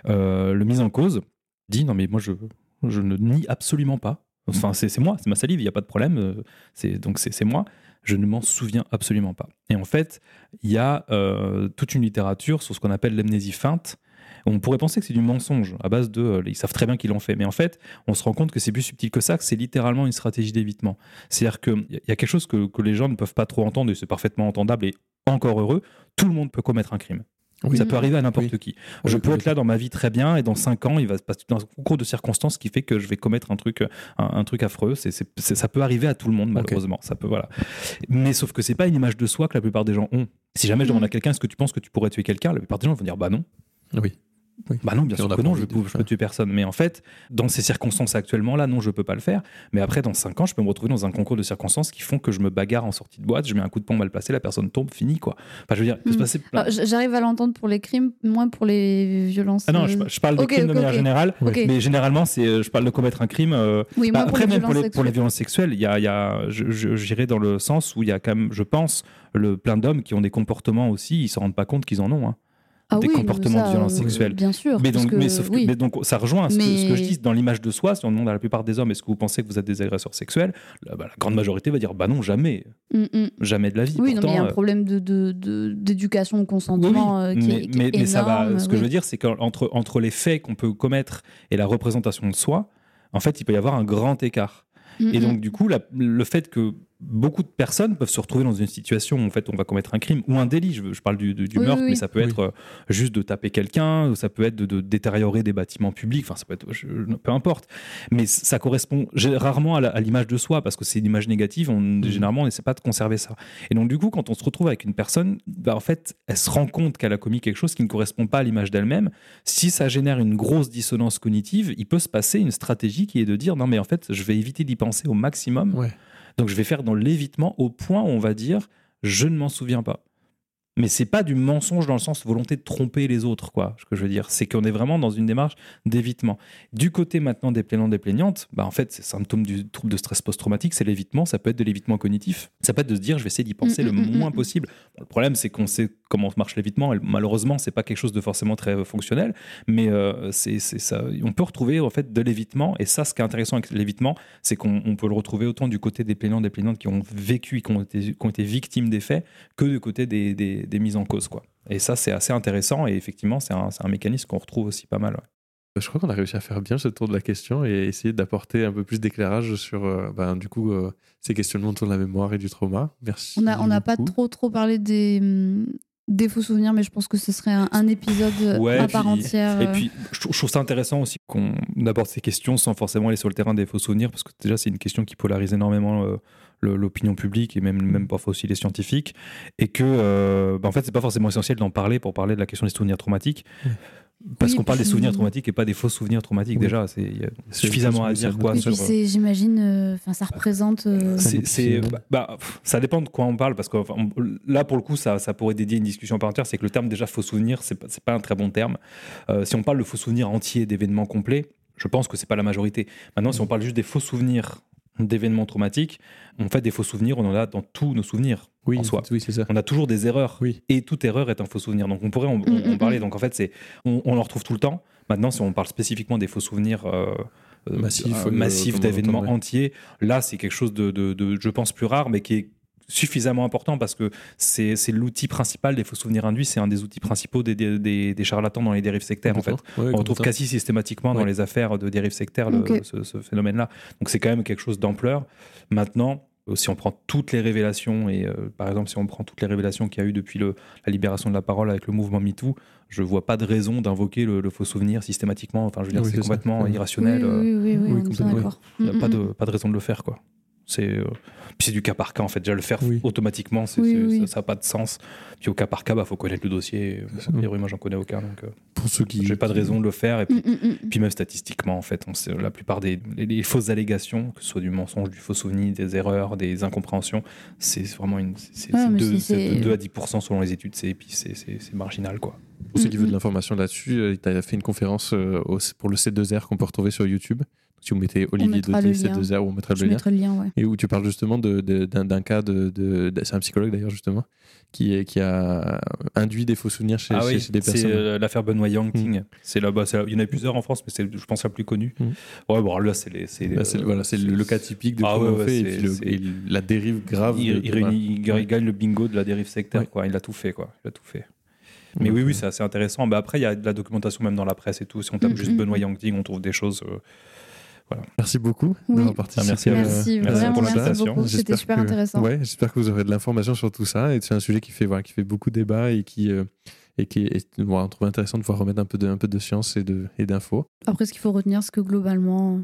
Le mise en cause dit non mais moi je ne nie absolument pas. Enfin c'est moi, c'est ma salive, il n'y a pas de problème. euh, C'est donc c'est moi. Je ne m'en souviens absolument pas. Et en fait, il y a euh, toute une littérature sur ce qu'on appelle l'amnésie feinte. On pourrait penser que c'est du mensonge à base de. euh, ils savent très bien qu'ils l'ont fait. Mais en fait, on se rend compte que c'est plus subtil que ça, que c'est littéralement une stratégie d'évitement. C'est-à-dire qu'il y a quelque chose que, que les gens ne peuvent pas trop entendre, et c'est parfaitement entendable et encore heureux. Tout le monde peut commettre un crime. Oui. Ça peut arriver à n'importe Oui. qui. Oui, je peux être là dans ma vie très bien et dans 5 ans, il va se passer un concours de circonstances qui fait que je vais commettre un truc, un, un truc affreux. C'est, c'est- c'est- ça peut arriver à tout le monde, malheureusement. Ça peut, voilà. Mais sauf que c'est pas une image de soi que la plupart des gens ont. Si jamais je demande à quelqu'un est-ce que tu penses que tu pourrais tuer quelqu'un, la plupart des gens vont dire bah non. Oui. Oui. Bah non, bien sûr que non, je de peux, tuer personne. Mais en fait, dans ces circonstances actuellement là, non, je peux pas le faire. Mais après, dans 5 ans, je peux me retrouver dans un concours de circonstances qui font que je me bagarre en sortie de boîte, je mets un coup de poing mal placé, la personne tombe, fini quoi. Enfin, je veux dire, il peut se Hmm. passer plein- J'arrive à l'entendre pour les crimes, moins pour les violences. Ah non, euh, je, je parle de ok, crimes de manière générale. Mais généralement, c'est, euh, je parle de commettre un crime. euh, Oui, bah, pour après, les même pour les, pour les violences sexuelles, il y a, y a, j'irais dans le sens où il y a quand même, je pense, le plein d'hommes qui ont des comportements aussi, ils se rendent pas compte qu'ils en ont. hein. Ah des oui, comportements ça, de violence sexuelle. Bien sûr. Mais donc, que- mais sauf que, oui. mais donc, ça rejoint ce, que, ce que je dis dans l'image de soi. Si on demande à la plupart des hommes, est-ce que vous pensez que vous êtes des agresseurs sexuels la, bah, la grande majorité va dire, bah non, jamais, Mm, mm. jamais de la vie. Oui, non, mais il y a Pourtant, un euh, problème de, de- de- d'éducation au consentement euh, qui, mais, est, qui ça va. Ce que je veux dire, c'est qu'entre entre les faits qu'on peut commettre et la représentation de soi, en fait, il peut y avoir un grand écart. Mm, Et donc, du coup, la- le fait que beaucoup de personnes peuvent se retrouver dans une situation où en fait, on va commettre un crime ou un délit, je, parle du, du- du Oui, meurtre, oui, mais ça peut Oui. être euh, juste de taper quelqu'un, ou ça peut être de, de détériorer des bâtiments publics, enfin, ça peut être, je- peu importe. Mais ça correspond rarement à l'image de soi, parce que c'est une image négative, on, Mhm. généralement, on n'essaie pas de conserver ça. Et donc, du coup, quand on se retrouve avec une personne, bah, en fait, elle se rend compte qu'elle a commis quelque chose qui ne correspond pas à l'image d'elle-même. Si ça génère une grosse dissonance cognitive, il peut se passer une stratégie qui est de dire non, mais en fait, je vais éviter d'y penser au maximum. Ouais. Donc, je vais faire dans l'évitement au point où on va dire je ne m'en souviens pas. Mais c'est pas du mensonge dans le sens volonté de tromper les autres, quoi. Ce que je veux dire, c'est qu'on est vraiment dans une démarche d'évitement. Du côté maintenant des plaignants, des plaignantes, bah en fait, c'est symptôme du trouble de stress post-traumatique, c'est l'évitement. Ça peut être de l'évitement cognitif. Ça peut être de se dire, je vais essayer d'y penser le Mm, mm, mm, moins mm. possible. Bon, le problème, c'est qu'on sait comment marche l'évitement. Malheureusement, c'est pas quelque chose de forcément très euh, fonctionnel, mais euh, c'est ça. On peut retrouver en fait de l'évitement, et ça, ce qui est intéressant avec l'évitement, c'est qu'on on peut le retrouver autant du côté des plaignants, des plaignantes qui ont vécu, qui ont été, qui ont été victimes des faits, que du côté des, des, des mises en cause, quoi. Et ça, c'est assez intéressant, et effectivement, c'est un, c'est un mécanisme qu'on retrouve aussi pas mal. ouais. Je crois qu'on a réussi à faire bien ce tour de la question et essayer d'apporter un peu plus d'éclairage sur, euh, ben, du coup, euh, ces questionnements autour de la mémoire et du trauma. Merci. On n'a on n'a pas trop trop parlé des, hum, des faux souvenirs, mais je pense que ce serait un, un épisode Ouais, à puis- part entière. Et euh. puis, je trouve, je trouve ça intéressant aussi qu'on aborde ces questions sans forcément aller sur le terrain des faux souvenirs, parce que déjà, c'est une question qui polarise énormément euh, l'opinion publique et même, même parfois aussi les scientifiques. Et que, euh, bah, en fait, c'est pas forcément essentiel d'en parler pour parler de la question des souvenirs traumatiques. Parce Oui, qu'on parle des souvenirs traumatiques et pas des faux souvenirs traumatiques. Oui. Déjà, c'est- il y a C'est suffisamment à dire. Quoi, Et sur, puis c'est, j'imagine, euh, enfin ça représente. euh, c'est, bah, bah, ça dépend de quoi on parle parce que on- là pour le coup ça, ça pourrait dédier une discussion par entière c'est que le terme déjà faux souvenir c'est pas, c'est pas un très bon terme Euh, si on parle de faux souvenirs entiers d'événements complets je pense que c'est pas la majorité maintenant si on parle juste des faux souvenirs d'événements traumatiques en fait des faux souvenirs on en a dans tous nos souvenirs Oui, en soi oui c'est ça. on a toujours des erreurs Oui. et toute erreur est un faux souvenir donc on pourrait en, Mm, en- en mm, parler mm. donc en fait c'est on, on en retrouve tout le temps maintenant si on parle spécifiquement des faux souvenirs euh, euh, Massifs, euh, euh, on d'événements entiers là c'est quelque chose de, de- de, je pense plus rare mais qui est suffisamment important parce que c'est l'outil principal des faux souvenirs induits c'est un des outils principaux des, des, des- des charlatans dans les dérives sectaires en fait. Ouais, on retrouve quasi systématiquement dans les affaires de dérives sectaires le- ce, ce phénomène-là. Donc c'est quand même quelque chose d'ampleur. Maintenant, euh, si on prend toutes les révélations, et euh, par exemple si on prend toutes les révélations qu'il y a eu depuis le- la libération de la parole avec le mouvement MeToo, je vois pas de raison d'invoquer le, le faux souvenir systématiquement. Enfin, je veux dire, Oui, c'est ça. complètement irrationnel. Oui, euh, oui, oui, oui, oui, on est bien complètement, d'accord. il n'y a Mm, pas, mm, de, pas de raison de le faire, quoi. C'est euh, puis c'est du cas par cas en fait. Déjà le faire Oui. automatiquement, Oui, oui. ça n'a pas de sens. Puis au cas par cas, bah faut connaître le dossier. A priori, moi j'en connais aucun, donc euh, Pour ceux qui. j'ai pas de raison de le faire. Et puis Mm, mm, mm. puis même statistiquement, en fait, on sait, la plupart des les, les fausses allégations, que ce soit du mensonge, du faux souvenir, des erreurs, des incompréhensions, c'est vraiment une, c'est Ouais, c'est mais deux- si c'est c'est- de 2 à 10% selon les études, c'est, et puis c'est, marginal, quoi. Pour ceux qui veulent de l'information là-dessus, tu as fait une conférence euh, pour le C2R qu'on peut retrouver sur YouTube. Si vous mettez Olivier mettra le lien. C2R, on mettra le lien. mettrai le lien, ouais. Et où tu parles justement de- de- d'un d'un cas de, de- de- c'est un psychologue d'ailleurs justement qui, est- qui a induit des faux souvenirs chez, ah chez- oui, chez des c'est personnes. euh, l'affaire Benoît Yangting. C'est là-bas, c'est- il y en a plusieurs en France, mais c'est, je pense, la plus connue. Mm. Ouais, bon, là, c'est, les, c'est, Bah, c'est euh, voilà, c'est le, le cas typique de Ah ouais, ouais, fait et, c'est- puis le- c'est- et la dérive grave. Il, de- il de- réunit- il gagne- Ouais. il gagne le bingo de la dérive sectaire, Ouais. quoi. Il a tout fait, quoi. Il a tout fait. Mais Donc, oui, oui, c'est assez intéressant. Bah, après, il y a de la documentation même dans la presse et tout. Si on tape Mm, juste mm, Benoît mm. Yangting, on trouve des choses. euh, Merci beaucoup Oui. d'avoir participé. Merci à vous. Merci, merci vraiment, pour merci l'invitation. beaucoup. C'était super que- intéressant. Ouais, j'espère que vous aurez de l'information sur tout ça. Et c'est un sujet qui fait, voilà, qui fait beaucoup débat et qui, euh, et qui est, on trouve intéressant de pouvoir remettre un peu de, un peu de science et de et d'infos. Après, ce qu'il faut retenir, c'est que globalement,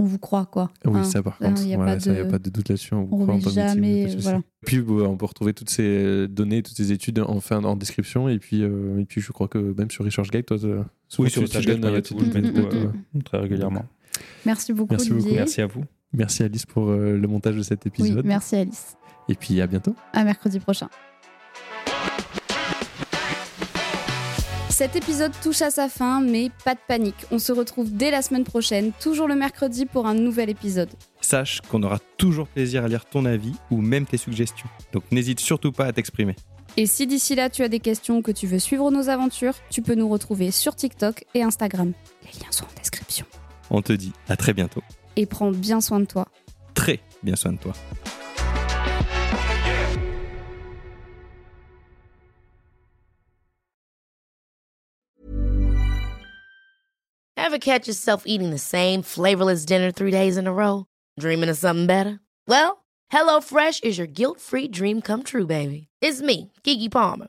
on vous croit, quoi. Oui, Hein, ça par hein, contre, il y a voilà, pas ça, il n'y a de- pas de doute là-dessus. On, vous on croit victime, jamais, de souci. voilà. Puis on peut retrouver toutes ces euh, données, toutes ces études en, fin- en description. Et puis, euh, et puis, je crois que même sur ResearchGate, toi, euh, Oui, sur tu- tu donnes, euh, tout, tu je donnes mets des tout, euh, ouais. très régulièrement. Merci beaucoup, Merci beaucoup. Merci à vous. Merci Alice pour euh, le montage de cet Oui, épisode. merci Alice. Et puis à bientôt. À mercredi prochain. Cet épisode touche à sa fin, mais pas de panique. On se retrouve dès la semaine prochaine, toujours le mercredi pour un nouvel épisode. Sache qu'on aura toujours plaisir à lire ton avis ou même tes suggestions. Donc n'hésite surtout pas à t'exprimer. Et si d'ici là tu as des questions ou que tu veux suivre nos aventures, tu peux nous retrouver sur TikTok et Instagram. Les liens sont en description. On te dit à très bientôt. Et prends bien soin de toi. Très bien soin de toi. Ever catch yourself eating the same flavorless dinner three days in a row? Dreaming of something better? Well, HelloFresh is your guilt free dream come true, baby. It's me, Kiki Palmer.